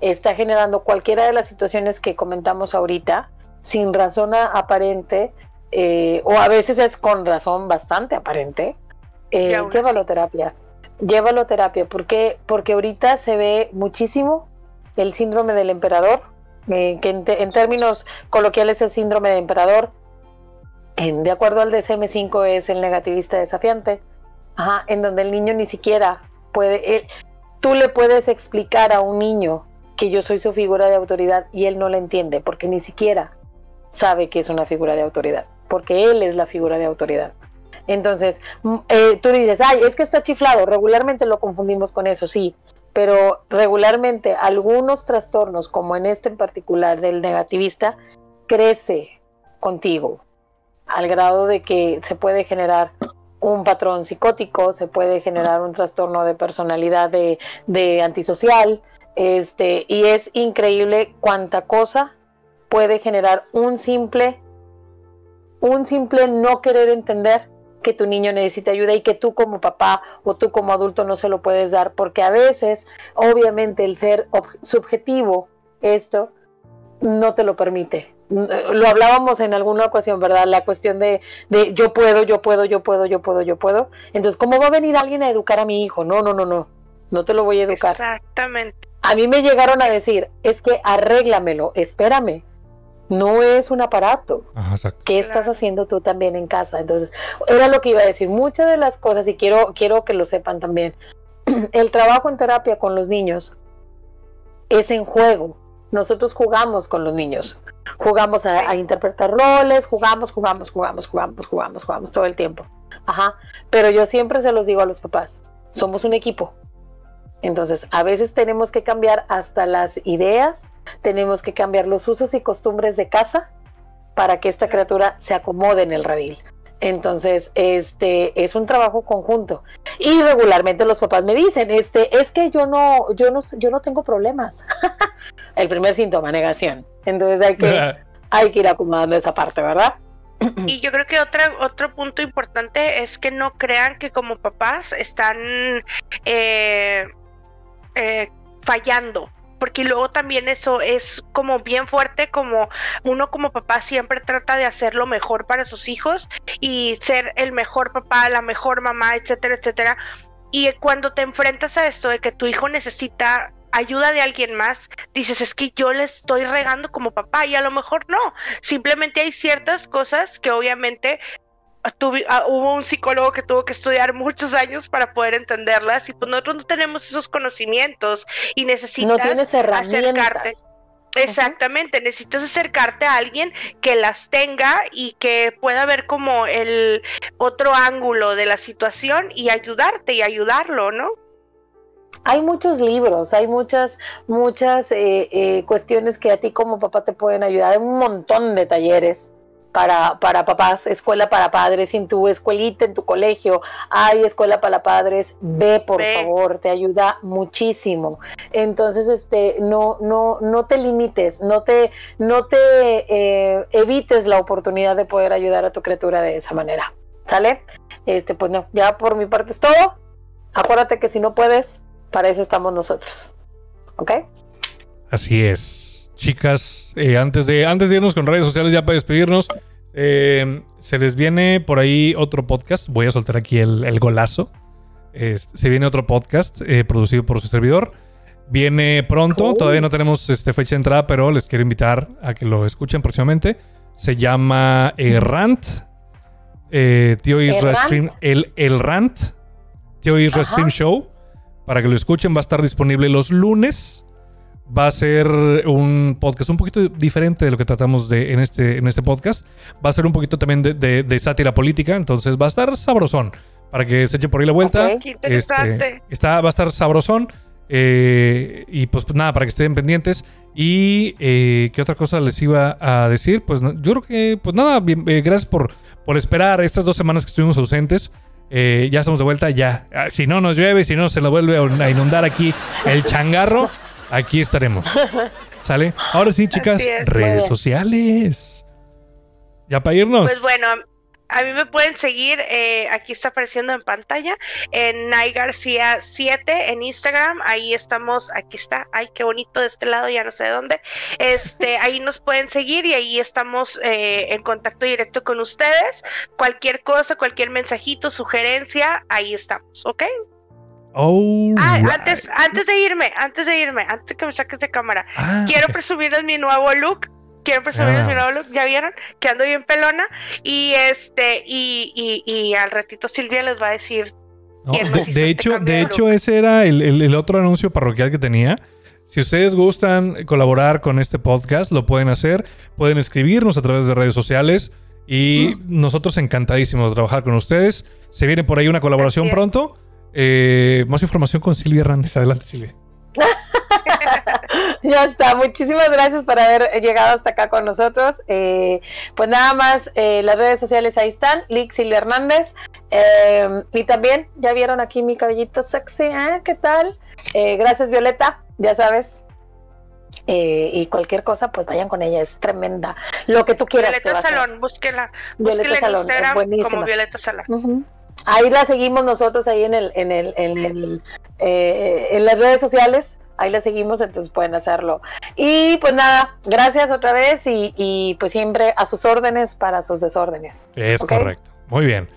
está generando cualquiera de las situaciones que comentamos ahorita sin razón aparente eh, o a veces es con razón bastante aparente, eh, llévalo así. terapia. Llévalo terapia. ¿Por qué? Porque ahorita se ve muchísimo el síndrome del emperador, eh, que en, te- en términos coloquiales es síndrome de emperador. En- de acuerdo al DSM-5 es el negativista desafiante, Ajá, en donde el niño ni siquiera puede, él- tú le puedes explicar a un niño que yo soy su figura de autoridad y él no la entiende porque ni siquiera sabe que es una figura de autoridad, porque él es la figura de autoridad. Entonces, mm, eh, tú dices, ay, es que está chiflado, regularmente lo confundimos con eso, sí, pero regularmente algunos trastornos, como en este en particular del negativista, crece contigo al grado de que se puede generar un patrón psicótico, se puede generar un trastorno de personalidad de, de antisocial, este, y es increíble cuánta cosa puede generar un simple, un simple no querer entender que tu niño necesita ayuda y que tú como papá o tú como adulto no se lo puedes dar, porque a veces, obviamente, el ser subjetivo, esto, no te lo permite. Lo hablábamos en alguna ocasión, ¿verdad? La cuestión de, de yo puedo, yo puedo, yo puedo, yo puedo, yo puedo. Entonces, ¿cómo va a venir alguien a educar a mi hijo? No, no, no, no. No te lo voy a educar. Exactamente. A mí me llegaron a decir, es que arréglamelo, espérame. No es un aparato. Ajá. ¿Qué estás haciendo tú también en casa? Entonces, era lo que iba a decir. Muchas de las cosas, y quiero, quiero que lo sepan también, *clears throat* el trabajo en terapia con los niños es en juego. Nosotros jugamos con los niños. Jugamos a, a interpretar roles, jugamos, jugamos, jugamos, jugamos, jugamos, jugamos todo el tiempo. Ajá. Pero yo siempre se los digo a los papás, somos un equipo. Entonces, a veces tenemos que cambiar hasta las ideas, tenemos que cambiar los usos y costumbres de casa para que esta criatura se acomode en el redil. Entonces, este es un trabajo conjunto. Y regularmente los papás me dicen, este, es que yo no, yo no, yo no tengo problemas. *laughs* el primer síntoma, negación. Entonces hay que, *laughs* hay que ir acomodando esa parte, ¿verdad? Y yo creo que otra, otro punto importante es que no crean que como papás están eh, eh, fallando. Porque luego también eso es como bien fuerte, como uno como papá siempre trata de hacer lo mejor para sus hijos y ser el mejor papá, la mejor mamá, etcétera, etcétera. Y cuando te enfrentas a esto de que tu hijo necesita ayuda de alguien más, dices, es que yo le estoy regando como papá y a lo mejor no, simplemente hay ciertas cosas que obviamente tuvi- ah, hubo un psicólogo que tuvo que estudiar muchos años para poder entenderlas y pues nosotros no tenemos esos conocimientos y necesitas acercarte. Exactamente, necesitas acercarte a alguien que las tenga y que pueda ver como el otro ángulo de la situación y ayudarte y ayudarlo, ¿no? Hay muchos libros, hay muchas, muchas eh, eh, cuestiones que a ti como papá te pueden ayudar. Hay un montón de talleres para, para papás, escuela para padres, en tu escuelita, en tu colegio, hay escuela para padres, ve por Ve. favor, te ayuda muchísimo. Entonces, este, no, no, no te limites, no te, no te eh, evites la oportunidad de poder ayudar a tu criatura de esa manera. ¿Sale? Este, pues no, ya por mi parte es todo. Acuérdate que si no puedes, para eso estamos nosotros. ¿Ok? Así es. Chicas, eh, antes, de, antes de irnos con redes sociales, ya para despedirnos, eh, se les viene por ahí otro podcast. Voy a soltar aquí el, el golazo. Se viene otro podcast eh, producido por su servidor. Viene pronto, todavía no tenemos este, fecha de entrada, pero les quiero invitar a que lo escuchen próximamente. Se llama Rant. Tío Isra ¿Errant? Stream. El, el Rant. Tío Isra Ajá. Stream Show. Para que lo escuchen, va a estar disponible los lunes. Va a ser un podcast un poquito diferente de lo que tratamos de en este, en este podcast. Va a ser un poquito también de, de- de sátira política. Entonces va a estar sabrosón. Para que se echen por ahí la vuelta. Ok. Qué interesante. Este, está, va a estar sabrosón. Eh, y pues nada, para que estén pendientes. Y eh, qué otra cosa les iba a decir. Pues no- yo creo que, pues nada, bien- eh, gracias por, por esperar estas dos semanas que estuvimos ausentes. Eh, ya estamos de vuelta, ya. Ah, Si no nos llueve, si no se lo vuelve a inundar aquí el changarro, aquí estaremos. ¿Sale? Ahora sí, chicas, es. Redes sociales. Ya para irnos. Pues bueno, a mí me pueden seguir, eh, aquí está apareciendo en pantalla, en Nay García 7 en Instagram, ahí estamos, aquí está, ay, qué bonito de este lado, ya no sé de dónde, este, *laughs* ahí nos pueden seguir y ahí estamos eh, en contacto directo con ustedes, cualquier cosa, cualquier mensajito, sugerencia, ahí estamos, ¿ok? Oh, Ah, right. antes, antes de irme, antes de irme, antes que me saques de cámara, Ah, quiero ok. presumirles mi nuevo look. Quiero presumirles Ah. mi nuevo look. Ya vieron que ando bien pelona. Y este, y, y, y al ratito Silvia les va a decir. No, ¿Quién de, de este hecho, cambio de de hecho ese era el, el- el otro anuncio parroquial que tenía. Si ustedes gustan colaborar con este podcast, lo pueden hacer. Pueden escribirnos a través de redes sociales. Y Mm. nosotros encantadísimos de trabajar con ustedes. Se viene por ahí una colaboración pronto. Eh, más información con Silvia Hernández. Adelante, Silvia. *laughs* Ya está, muchísimas gracias por haber llegado hasta acá con nosotros. Eh, pues nada más, eh, las redes sociales ahí están, Lick Silvia Hernández. Eh, y también, ya vieron aquí mi cabellito sexy, ¿eh? ¿Qué tal? Eh, gracias Violeta, ya sabes. Eh, y cualquier cosa, pues vayan con ella, es tremenda. Lo que tú quieras. Violeta. Salón, búsquela. Violeta Búsquela en Salón, es Instagram como Violeta Salón. Ujú. Ahí la seguimos nosotros ahí en el, en el, en el, eh, en las redes sociales ahí la seguimos, entonces pueden hacerlo. Y pues nada, gracias otra vez y, y pues siempre a sus órdenes para sus desórdenes. Es correcto. Muy bien.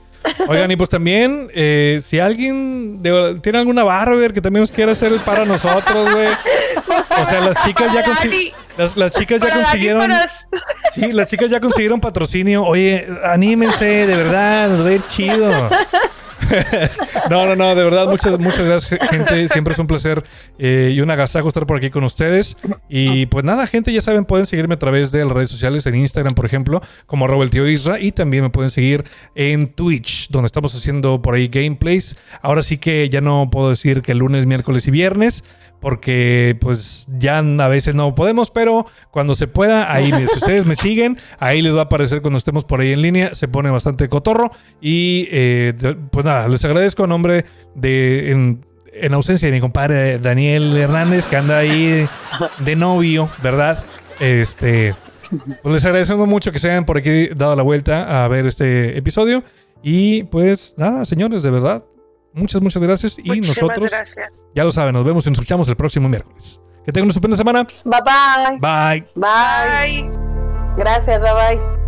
Oigan, y pues también, eh, si alguien de- tiene alguna barber que también nos quiera hacer el para nosotros, güey. *laughs* O sea, las chicas ya Para consi- Dani, las, las chicas ya consiguieron. Sí, las chicas ya consiguieron patrocinio. Oye, anímense, de verdad, nos va a ir chido. *laughs* no, no, no, de verdad, muchas, muchas gracias, gente. Siempre es un placer eh, y un agasajo estar por aquí con ustedes. Y pues nada, gente, ya saben, pueden seguirme a través de las redes sociales, en Instagram, por ejemplo, como el tío Isra. Y también me pueden seguir en Twitch, donde estamos haciendo por ahí gameplays. Ahora sí que ya no puedo decir que lunes, miércoles y viernes. Porque pues ya a veces no podemos, pero cuando se pueda, ahí si ustedes me siguen, ahí les va a aparecer cuando estemos por ahí en línea, se pone bastante cotorro. Y eh, pues nada, les agradezco a nombre de, en, en ausencia de mi compadre Daniel Hernández, que anda ahí de novio, ¿verdad? Este, pues les agradecemos mucho que se hayan por aquí dado la vuelta a ver este episodio. Y pues nada, señores, de verdad, muchas, muchas gracias. Y Muchísimas nosotros, gracias. ya lo saben, nos vemos y nos escuchamos el próximo miércoles. Que tengan una estupenda semana. Bye bye. Bye. Bye. Bye. Gracias, bye bye.